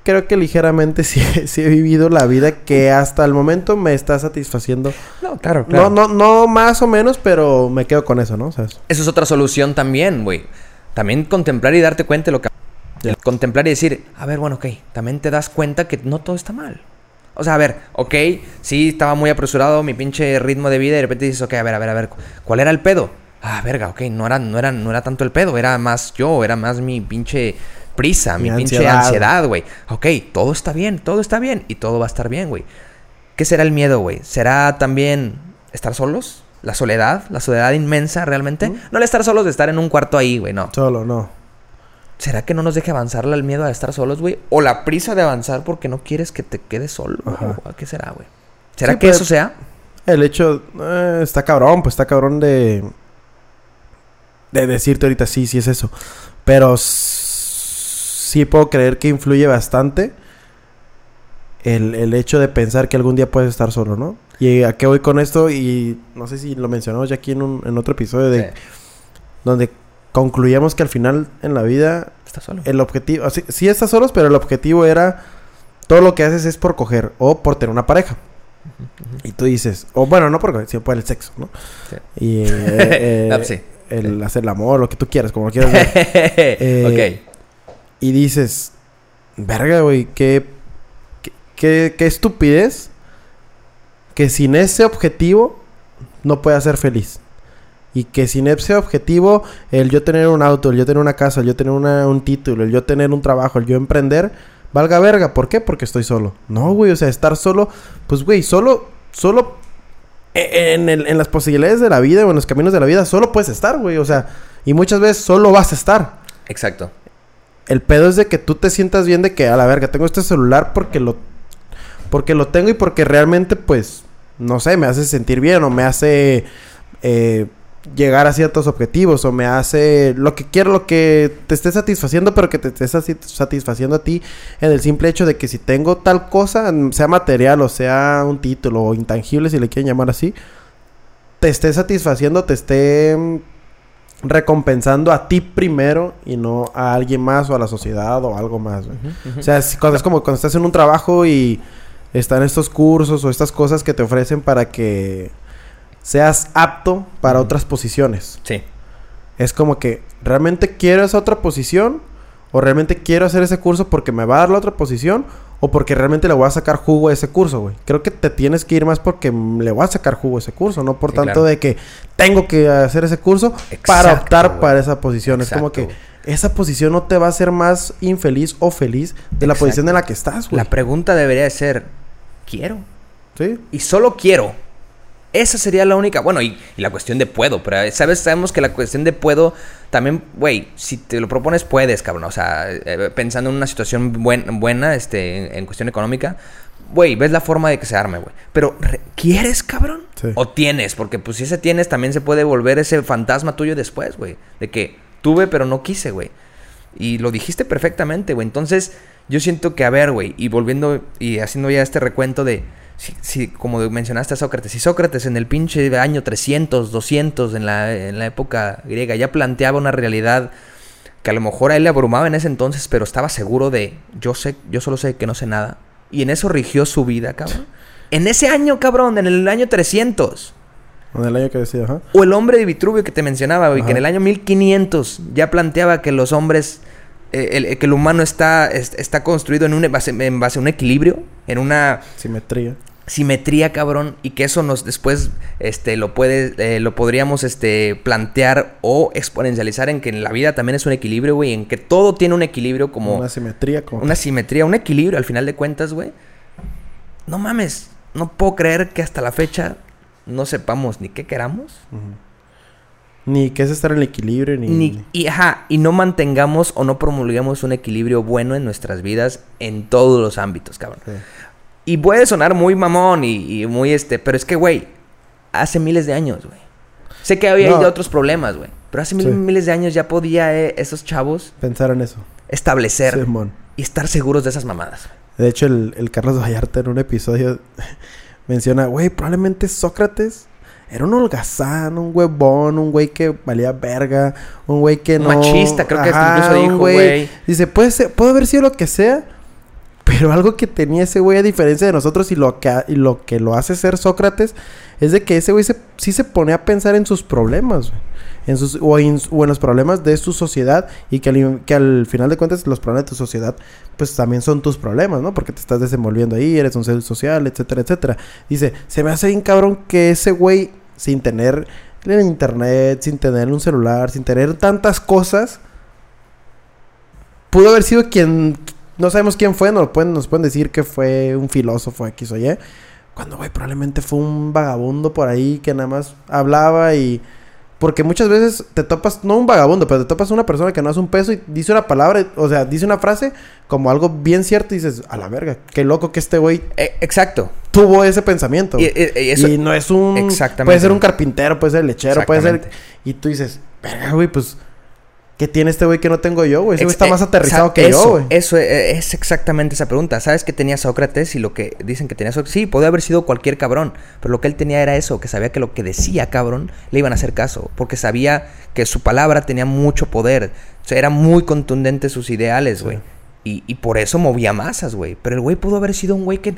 Speaker 2: creo que ligeramente sí, he vivido la vida que hasta el momento me está satisfaciendo.
Speaker 1: No, claro, claro.
Speaker 2: No, no, no más o menos, pero me quedo con eso, ¿no?
Speaker 1: Eso es otra solución también, güey. También contemplar y darte cuenta de lo que... Contemplar y decir, a ver, bueno, ok, también te das cuenta que no todo está mal. O sea, a ver, ok, sí, estaba muy apresurado mi pinche ritmo de vida y de repente dices, ok, a ver, a ver, a ver, ¿cuál era el pedo? Ah, verga, ok, no era, no era, no era tanto el pedo, era más yo, era más mi pinche prisa, mi, pinche ansiedad, güey. Ok, todo está bien, todo está bien y todo va a estar bien, güey. ¿Qué será el miedo, güey? ¿Será también estar solos? ¿La soledad? ¿La soledad inmensa realmente? No el estar solos de estar en un cuarto ahí, güey, no.
Speaker 2: Solo, no.
Speaker 1: ¿Será que no nos deje avanzar el miedo a estar solos, güey? ¿O la prisa de avanzar porque no quieres que te quedes solo? ¿Qué será, güey? ¿Será que eso sea?
Speaker 2: El hecho... eh, está cabrón, pues está cabrón de... De decirte ahorita sí, sí es eso. Pero sí puedo creer que influye bastante el, el hecho de pensar que algún día puedes estar solo, ¿no? Y a qué voy con esto, y no sé si lo mencionamos ya aquí en, un, en otro episodio de
Speaker 1: Sí.
Speaker 2: donde concluíamos que al final en la vida
Speaker 1: Está solo.
Speaker 2: el objetivo, así- sí estás solos, pero el objetivo era todo lo que haces es por coger o por tener una pareja. Y tú dices, o bueno, no por coger, sino por el sexo, ¿no?
Speaker 1: Sí.
Speaker 2: Y eh, eh,
Speaker 1: sí.
Speaker 2: el hacer el amor, lo que tú quieras, como lo quieras ver. Eh. Y dices, verga, güey, qué, qué, qué, estupidez que sin ese objetivo no pueda ser feliz. Y que sin ese objetivo, el yo tener un auto, el yo tener una casa, el yo tener una- un título, el yo tener un trabajo, el yo emprender, valga verga. ¿Por qué? Porque estoy solo. No, güey, o sea, estar solo, pues, güey, solo, solo e- en, en las posibilidades de la vida o en los caminos de la vida, solo puedes estar, güey. O sea, y muchas veces solo vas a estar.
Speaker 1: Exacto.
Speaker 2: El pedo es de que tú te sientas bien de que a la verga tengo este celular porque lo porque lo tengo y porque realmente pues no sé, me hace sentir bien o me hace eh, llegar a ciertos objetivos o me hace lo que quiero, lo que te esté satisfaciendo, pero que te esté sati- satisfaciendo a ti en el simple hecho de que si tengo tal cosa, sea material o sea un título o intangible si le quieren llamar así, te esté satisfaciendo, te esté recompensando a ti primero y no a alguien más o a la sociedad o algo más. O sea, es, cuando, es como cuando estás en un trabajo y están estos cursos o estas cosas que te ofrecen para que seas apto para otras posiciones.
Speaker 1: sí.
Speaker 2: Es como que realmente quiero esa otra posición o realmente quiero hacer ese curso porque me va a dar la otra posición o porque realmente le voy a sacar jugo a ese curso, güey. Creo que te tienes que ir más porque le voy a sacar jugo a ese curso, no por
Speaker 1: Sí,
Speaker 2: tanto
Speaker 1: claro.
Speaker 2: de que tengo que hacer ese curso para optar
Speaker 1: güey.
Speaker 2: para esa posición. es como que esa posición no te va a hacer más infeliz o feliz de la
Speaker 1: Exacto.
Speaker 2: posición en la que estás, güey.
Speaker 1: La pregunta debería de ser, ¿quiero?
Speaker 2: ¿Sí?
Speaker 1: Y solo quiero. Esa sería la única. Bueno, y, y la cuestión de puedo. Pero, ¿sabes? Sabemos que la cuestión de puedo también, güey, si te lo propones, puedes, cabrón. O sea, eh, pensando en una situación buen- buena, este, en, en cuestión económica, güey, ves la forma de que se arme, güey. Pero, re- ¿quieres, cabrón?
Speaker 2: Sí.
Speaker 1: O tienes, porque pues si ese tienes, también se puede volver ese fantasma tuyo después, güey. De que tuve, pero no quise, güey. Y lo dijiste perfectamente, güey. Entonces, yo siento que, a ver, güey, y volviendo y haciendo ya este recuento de, si, si, como mencionaste a Sócrates, si Sócrates en el pinche año 300, 200, en la, en la época griega, ya planteaba una realidad que a lo mejor a él le abrumaba en ese entonces, pero estaba seguro de, yo sé, yo solo sé que no sé nada. Y en eso rigió su vida, cabrón. En ese año, cabrón, en el año 300.
Speaker 2: En el año que decía, ajá.
Speaker 1: O el hombre de Vitruvio que te mencionaba, güey, que en el año 1500 ya planteaba que los hombres, eh, el- que el humano está, es- está construido en, un, base, en base a un equilibrio, en una
Speaker 2: Simetría.
Speaker 1: simetría, cabrón, y que eso nos después este, lo, puede, eh, lo podríamos este, plantear o exponencializar en que en la vida también es un equilibrio, güey, en que todo tiene un equilibrio como
Speaker 2: Una simetría como...
Speaker 1: una simetría, un equilibrio al final de cuentas, güey. No mames, no puedo creer que hasta la fecha no sepamos ni qué queramos.
Speaker 2: Ni qué es estar en el equilibrio, ni...
Speaker 1: Ni, y, ajá, y no mantengamos o no promulguemos un equilibrio bueno en nuestras vidas en todos los ámbitos, cabrón.
Speaker 2: Sí.
Speaker 1: Y puede sonar muy mamón y, y muy este, pero es que, güey, hace miles de años, güey. Sé que había
Speaker 2: No.
Speaker 1: otros problemas, güey. Pero hace mil-
Speaker 2: Sí.
Speaker 1: miles de años ya podía eh, esos chavos
Speaker 2: Pensar en eso.
Speaker 1: establecer y estar seguros de esas mamadas.
Speaker 2: De hecho, el, el Carlos Vallarta en un episodio menciona, güey, probablemente Sócrates era un holgazán, un huevón, un güey que valía verga, un güey que no...
Speaker 1: machista, creo que
Speaker 2: Ajá,
Speaker 1: incluso
Speaker 2: un
Speaker 1: dijo, güey.
Speaker 2: Dice, puede, ser, puede haber sido lo que sea, pero algo que tenía ese güey a diferencia de nosotros y lo que, y lo, que lo hace ser Sócrates es de que ese güey se, sí se pone a pensar en sus problemas, güey. En sus, o, en, los problemas de su sociedad y que al, que al final de cuentas los problemas de tu sociedad pues también son tus problemas, ¿no? Porque te estás desenvolviendo ahí, eres un ser social, etcétera, etcétera. Dice, se me hace bien cabrón que ese güey sin tener el internet, sin tener un celular, sin tener tantas cosas, pudo haber sido quien, no sabemos quién fue, nos pueden, nos pueden decir que fue un filósofo X o Y, cuando, güey, probablemente fue un vagabundo por ahí que nada más hablaba y Porque muchas veces te topas, no un vagabundo, pero te topas una persona que no hace un peso y dice una palabra, o sea, dice una frase como algo bien cierto y dices, a la verga, qué loco que este güey
Speaker 1: Eh, exacto.
Speaker 2: tuvo ese pensamiento.
Speaker 1: Y,
Speaker 2: güey.
Speaker 1: y- y eso,
Speaker 2: Y no es un...
Speaker 1: Exactamente.
Speaker 2: Puede ser un carpintero, puede ser lechero, puede ser... Y tú dices, verga, güey, pues... ¿Qué tiene este güey que no tengo yo, güey? Ese güey está
Speaker 1: eh,
Speaker 2: más aterrizado
Speaker 1: sa-
Speaker 2: que
Speaker 1: eso,
Speaker 2: yo, güey.
Speaker 1: Eso eh, es exactamente esa pregunta. ¿Sabes que tenía Sócrates y lo que dicen que tenía Sócrates? Sí, podía haber sido cualquier cabrón, pero lo que él tenía era eso, que sabía que lo que decía cabrón le iban a hacer caso, porque sabía que su palabra tenía mucho poder. O sea, eran muy contundentes sus ideales,
Speaker 2: Sí.
Speaker 1: Y, y por eso movía masas, güey. Pero el güey pudo haber sido un güey que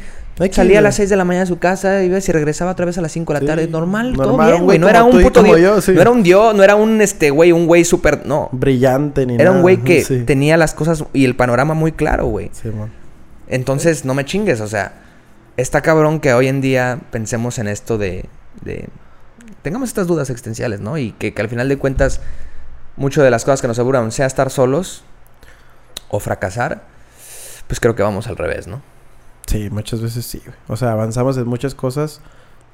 Speaker 1: salía a las 6 de la mañana de su casa iba y regresaba otra vez a las 5 de la
Speaker 2: Sí,
Speaker 1: tarde. Normal, todo
Speaker 2: normal,
Speaker 1: bien,
Speaker 2: un
Speaker 1: güey. No era un puto dios.
Speaker 2: yo, sí.
Speaker 1: No era un dios, no era un este güey, un güey súper. No.
Speaker 2: Brillante ni
Speaker 1: Era
Speaker 2: nada.
Speaker 1: un güey que tenía las cosas y el panorama muy claro, güey.
Speaker 2: Sí, man.
Speaker 1: Entonces, no me chingues, o sea, está cabrón que hoy en día pensemos en esto de, de- tengamos estas dudas existenciales, ¿no? Y que, que al final de cuentas, mucho de las cosas que nos aseguran, sea estar solos o fracasar, pues creo que vamos al revés, ¿no?
Speaker 2: Sí, muchas veces sí. O sea, avanzamos en muchas cosas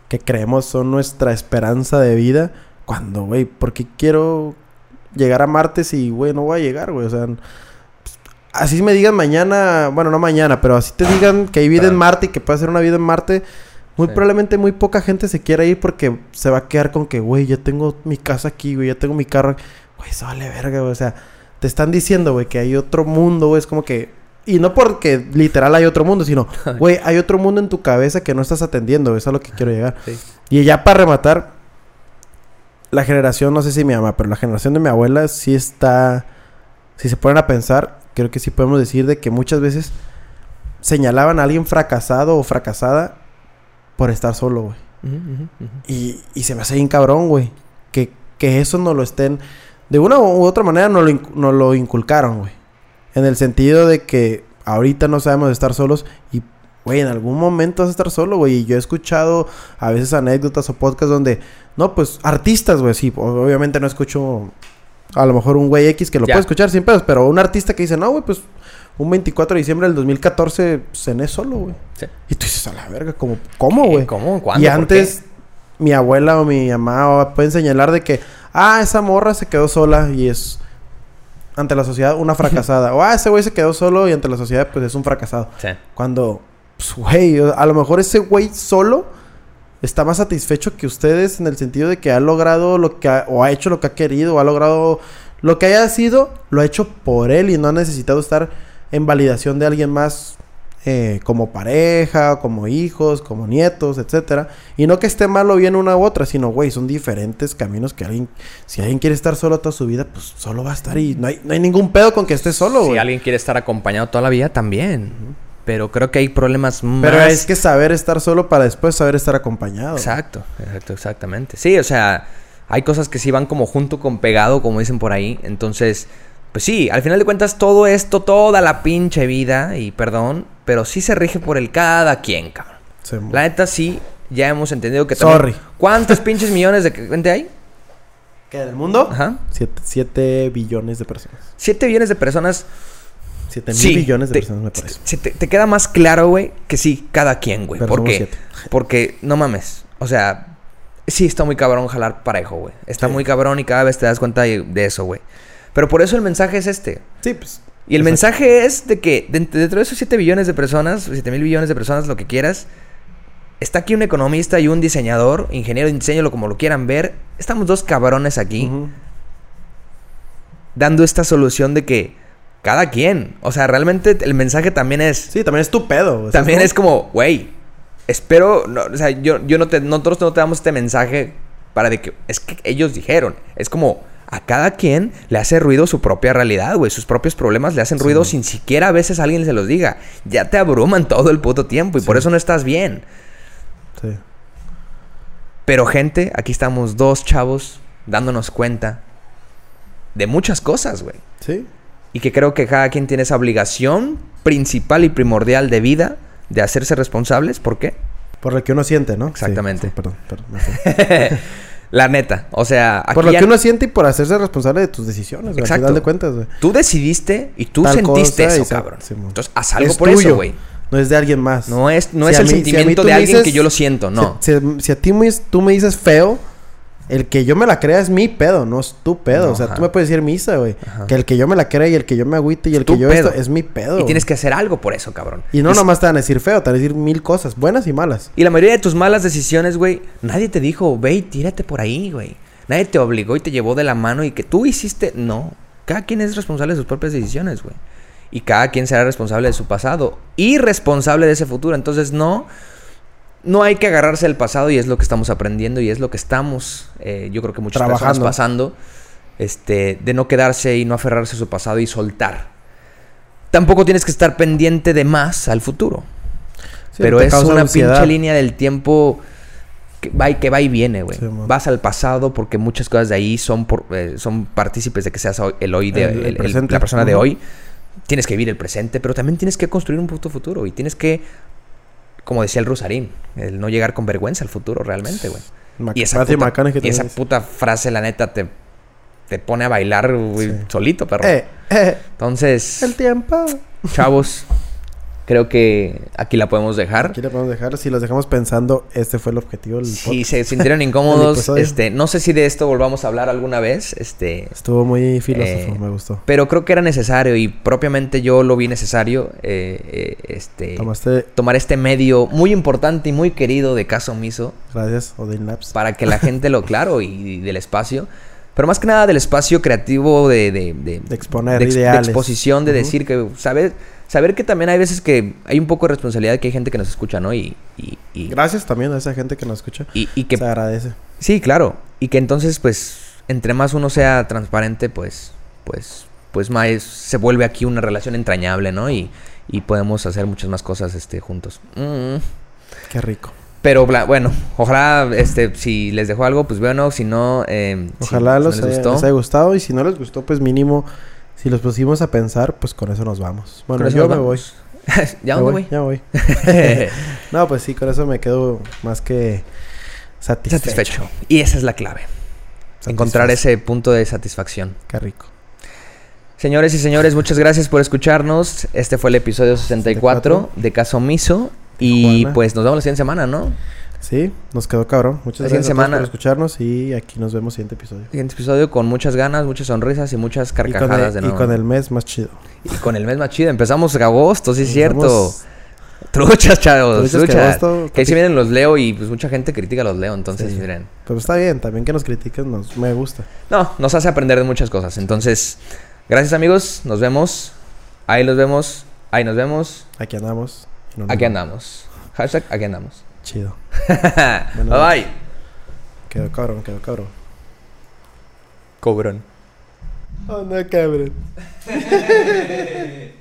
Speaker 2: que creemos son nuestra esperanza de vida. Cuando, güey, ¿por qué quiero llegar a Marte si, güey, no voy a llegar, güey? O sea, pues, así me digan mañana, bueno, no mañana, pero así te digan que hay vida en. Marte y que puede hacer una vida en Marte. Muy
Speaker 1: Sí.
Speaker 2: probablemente muy poca gente se quiera ir porque se va a quedar con que, güey, ya tengo mi casa aquí, güey, ya tengo mi carro. Güey, eso vale verga, güey. O sea, te están diciendo, güey, que hay otro mundo, güey. Es como que... Y no porque literal hay otro mundo, sino, güey, hay otro mundo en tu cabeza que no estás atendiendo. Eso es a lo que quiero llegar.
Speaker 1: Sí.
Speaker 2: Y ya para rematar, la generación, no sé si mi mamá, pero la generación de mi abuela sí está... Si se ponen a pensar, creo que sí podemos decir de que muchas veces señalaban a alguien fracasado o fracasada por estar solo, güey. Y, y se me hace bien cabrón, güey. Que, que eso no lo estén... De una u otra manera no lo, inc- nos lo inculcaron, güey. En el sentido de que ahorita no sabemos estar solos y, güey, en algún momento vas a estar solo, güey. Y yo he escuchado a veces anécdotas o podcasts donde... No, pues artistas, güey, sí. Obviamente no escucho a lo mejor un güey X que lo
Speaker 1: Ya.
Speaker 2: puede escuchar sin pedos. Pero un artista que dice, no, güey, pues un 24 de diciembre del 2014 cené solo, güey.
Speaker 1: Sí.
Speaker 2: Y tú dices, a la verga, ¿cómo, cómo güey?
Speaker 1: ¿Cómo? ¿Cuándo?
Speaker 2: Y
Speaker 1: ¿Por
Speaker 2: antes, mi abuela o mi mamá pueden señalar de que, ah, esa morra se quedó sola y es ante la sociedad una fracasada. o, ah, ese güey se quedó solo y ante la sociedad, pues es un fracasado.
Speaker 1: Sí.
Speaker 2: Cuando, pues, güey, a lo mejor ese güey solo está más satisfecho que ustedes en el sentido de que ha logrado lo que ha, o ha hecho lo que ha querido, o ha logrado lo que haya sido, lo ha hecho por él y no ha necesitado estar en validación de alguien más eh, como pareja, como hijos, como nietos, etcétera. Y no que esté mal o bien una u otra, sino, güey, son diferentes caminos que alguien, si alguien quiere estar solo toda su vida, pues solo va a estar y no hay, no hay ningún pedo con que esté solo,
Speaker 1: Si alguien quiere estar acompañado toda la vida, también. Pero creo que hay problemas más...
Speaker 2: Pero es que saber estar solo para después saber estar acompañado.
Speaker 1: Exacto, exacto, exactamente. Sí, o sea, hay cosas que sí van como junto con pegado, como dicen por ahí. Entonces, pues sí, al final de cuentas todo esto, toda la pinche vida, y perdón, pero sí se rige por el cada quien, cabrón.
Speaker 2: Sí,
Speaker 1: La neta sí, ya hemos entendido que también...
Speaker 2: Sorry.
Speaker 1: ¿Cuántos pinches millones de gente hay?
Speaker 2: ¿Qué, del mundo?
Speaker 1: Ajá.
Speaker 2: Siete, siete billones de personas.
Speaker 1: Siete billones de personas.
Speaker 2: Siete mil
Speaker 1: Sí.
Speaker 2: billones de
Speaker 1: te,
Speaker 2: personas, me parece.
Speaker 1: te, te queda más claro, güey, que sí, cada quien, güey. ¿Por qué?
Speaker 2: siete.
Speaker 1: Porque, no mames, o sea, sí está muy cabrón jalar parejo, güey. Está
Speaker 2: Sí.
Speaker 1: muy cabrón y cada vez te das cuenta de, de eso, güey. Pero por eso el mensaje es este.
Speaker 2: Sí, pues.
Speaker 1: Y el
Speaker 2: Exacto.
Speaker 1: mensaje es de que dent- dentro de esos 7 billones de personas, 7 mil billones de personas, lo que quieras, está aquí un economista y un diseñador, ingeniero de diseño, lo como lo quieran ver. Estamos dos cabrones aquí dando esta solución de que cada quien, o sea, realmente el mensaje también es,
Speaker 2: Sí, también es tu pedo. o sea,
Speaker 1: también es como, güey, espero, no, o sea, yo, yo no te, nosotros no te damos este mensaje para de que, es que ellos dijeron, es como, a cada quien le hace ruido su propia realidad, güey, sus propios problemas le hacen ruido
Speaker 2: Sí.
Speaker 1: sin siquiera a veces alguien se los diga, ya te abruman todo el puto tiempo y por eso no estás bien.
Speaker 2: Sí.
Speaker 1: Pero gente, aquí estamos dos chavos dándonos cuenta de muchas cosas, güey.
Speaker 2: Sí.
Speaker 1: Y que creo que cada quien tiene esa obligación principal y primordial de vida de hacerse responsables. ¿Por qué?
Speaker 2: Por lo que uno siente, ¿no?
Speaker 1: Exactamente.
Speaker 2: sí, perdón, perdón.
Speaker 1: La neta. O sea, aquí
Speaker 2: Por lo
Speaker 1: ya-
Speaker 2: que uno siente y por hacerse responsable de tus decisiones, güey. Al
Speaker 1: Exacto.
Speaker 2: final de cuentas, güey.
Speaker 1: tú decidiste y tú
Speaker 2: Tal
Speaker 1: sentiste eso, cabrón. Entonces, haz algo
Speaker 2: Es
Speaker 1: por
Speaker 2: tuyo,
Speaker 1: eso, güey.
Speaker 2: No es de alguien más.
Speaker 1: No es, no
Speaker 2: Si
Speaker 1: es el
Speaker 2: mí-
Speaker 1: sentimiento de alguien
Speaker 2: dices-
Speaker 1: que yo lo siento, no.
Speaker 2: Si, si- si a ti me- tú me dices feo, El que yo me la crea es mi pedo, no es tu pedo.
Speaker 1: No,
Speaker 2: o sea,
Speaker 1: ajá.
Speaker 2: tú me puedes decir misa, güey. Que el que yo me la crea y el que yo me agüite y el
Speaker 1: Tu
Speaker 2: que yo
Speaker 1: pedo.
Speaker 2: esto es mi pedo.
Speaker 1: Y tienes que hacer algo por eso, cabrón.
Speaker 2: Y no
Speaker 1: Es-
Speaker 2: nomás te van a decir feo, te van a decir mil cosas, buenas y malas.
Speaker 1: Y la mayoría de tus malas decisiones, güey, nadie te dijo, ve y tírate por ahí, güey. Nadie te obligó y te llevó de la mano y que tú hiciste. No. Cada quien es responsable de sus propias decisiones, güey. Y cada quien será responsable de su pasado y responsable de ese futuro. Entonces, no. No hay que agarrarse del pasado y es lo que estamos aprendiendo y es lo que estamos, eh, yo creo que muchas personas
Speaker 2: Trabajando.
Speaker 1: pasando, este, de no quedarse y no aferrarse a su pasado y soltar. Tampoco tienes que estar pendiente de más al futuro.
Speaker 2: Sí,
Speaker 1: Pero es una
Speaker 2: ansiedad.
Speaker 1: pinche línea del tiempo que va y, que va y viene, güey.
Speaker 2: Sí.
Speaker 1: Vas al pasado porque muchas cosas de ahí son por, eh, son partícipes de que seas el hoy de
Speaker 2: El- el
Speaker 1: el- el-
Speaker 2: presente.
Speaker 1: la persona de hoy. Tienes que vivir el presente, pero también tienes que construir un puto futuro y tienes que, como decía el Rusarín, el no llegar con vergüenza al futuro realmente, güey.
Speaker 2: Mac-
Speaker 1: Y esa, puta, y esa frase, la neta, te, te pone a bailar güey,
Speaker 2: Sí.
Speaker 1: solito, perro.
Speaker 2: Eh, eh,
Speaker 1: Entonces,
Speaker 2: el tiempo.
Speaker 1: chavos, creo que aquí la podemos dejar.
Speaker 2: Aquí le podemos dejar. Si los dejamos pensando, este fue el objetivo del
Speaker 1: Si
Speaker 2: podcast.
Speaker 1: se sintieron incómodos, este, no sé si de esto volvamos a hablar alguna vez, este,
Speaker 2: Estuvo muy filósofo,
Speaker 1: Eh,
Speaker 2: me gustó.
Speaker 1: pero creo que era necesario y propiamente yo lo vi necesario, eh, eh, este,
Speaker 2: Tomaste,
Speaker 1: tomar este medio muy importante y muy querido de Caso Omiso
Speaker 2: gracias, Odin Labs.
Speaker 1: para que la gente lo claro y, y del espacio, pero más que nada del espacio creativo de, de, de-
Speaker 2: De exponer
Speaker 1: de exposición, de decir que saber saber que también hay veces que hay un poco de responsabilidad que hay gente que nos escucha, ¿no? Y y, y,
Speaker 2: Gracias también a esa gente que nos escucha.
Speaker 1: y- y que
Speaker 2: Se agradece.
Speaker 1: Sí, claro. Y que entonces, pues, entre más uno sea transparente, pues, pues, pues más se vuelve aquí una relación entrañable, ¿no? Y, y podemos hacer muchas más cosas, este, juntos. Mm.
Speaker 2: Qué rico.
Speaker 1: Pero bueno, ojalá, este, si les dejó algo, pues bueno, si no, eh,
Speaker 2: Ojalá
Speaker 1: si no
Speaker 2: los
Speaker 1: les
Speaker 2: haya,
Speaker 1: gustó,
Speaker 2: les haya gustado. Y si no les gustó, pues mínimo, si los pusimos a pensar, pues con eso nos vamos. Bueno, yo me voy.
Speaker 1: ¿Ya
Speaker 2: Me
Speaker 1: dónde
Speaker 2: voy,
Speaker 1: voy?
Speaker 2: Ya voy. no, pues sí, con eso me quedo más que satisfecho.
Speaker 1: Satisfecho. Y esa es la clave. Encontrar ese punto de satisfacción.
Speaker 2: Qué rico.
Speaker 1: Señores y señores, muchas gracias por escucharnos. Este fue el episodio 64 de Caso Omiso. Y pues nos vemos la siguiente semana, ¿no?
Speaker 2: Sí, nos quedó cabrón. Muchas
Speaker 1: La
Speaker 2: gracias
Speaker 1: semana.
Speaker 2: por escucharnos y aquí nos vemos siguiente episodio.
Speaker 1: Siguiente episodio con muchas ganas, muchas sonrisas y muchas
Speaker 2: Y
Speaker 1: carcajadas
Speaker 2: el,
Speaker 1: de
Speaker 2: y
Speaker 1: nuevo.
Speaker 2: con el mes más chido.
Speaker 1: Y con el mes más chido. Empezamos agosto, sí es cierto. Truchas, chavos.
Speaker 2: Truchas que
Speaker 1: Truchas.
Speaker 2: agosto-
Speaker 1: Que ahí se vienen los leo y pues mucha gente critica a los leo. Entonces,
Speaker 2: Sí.
Speaker 1: miren.
Speaker 2: Pero está bien, también que nos critiquen, nos, me gusta.
Speaker 1: No, nos hace aprender de muchas cosas. Entonces, gracias amigos. Nos vemos. Ahí los vemos. Ahí nos vemos.
Speaker 2: Aquí andamos. y no
Speaker 1: Aquí andamos. Hashtag aquí andamos.
Speaker 2: Chido.
Speaker 1: bye bye.
Speaker 2: Quedó cabrón, quedó cabrón.
Speaker 1: Cobrón.
Speaker 2: Oh, no, cabrón.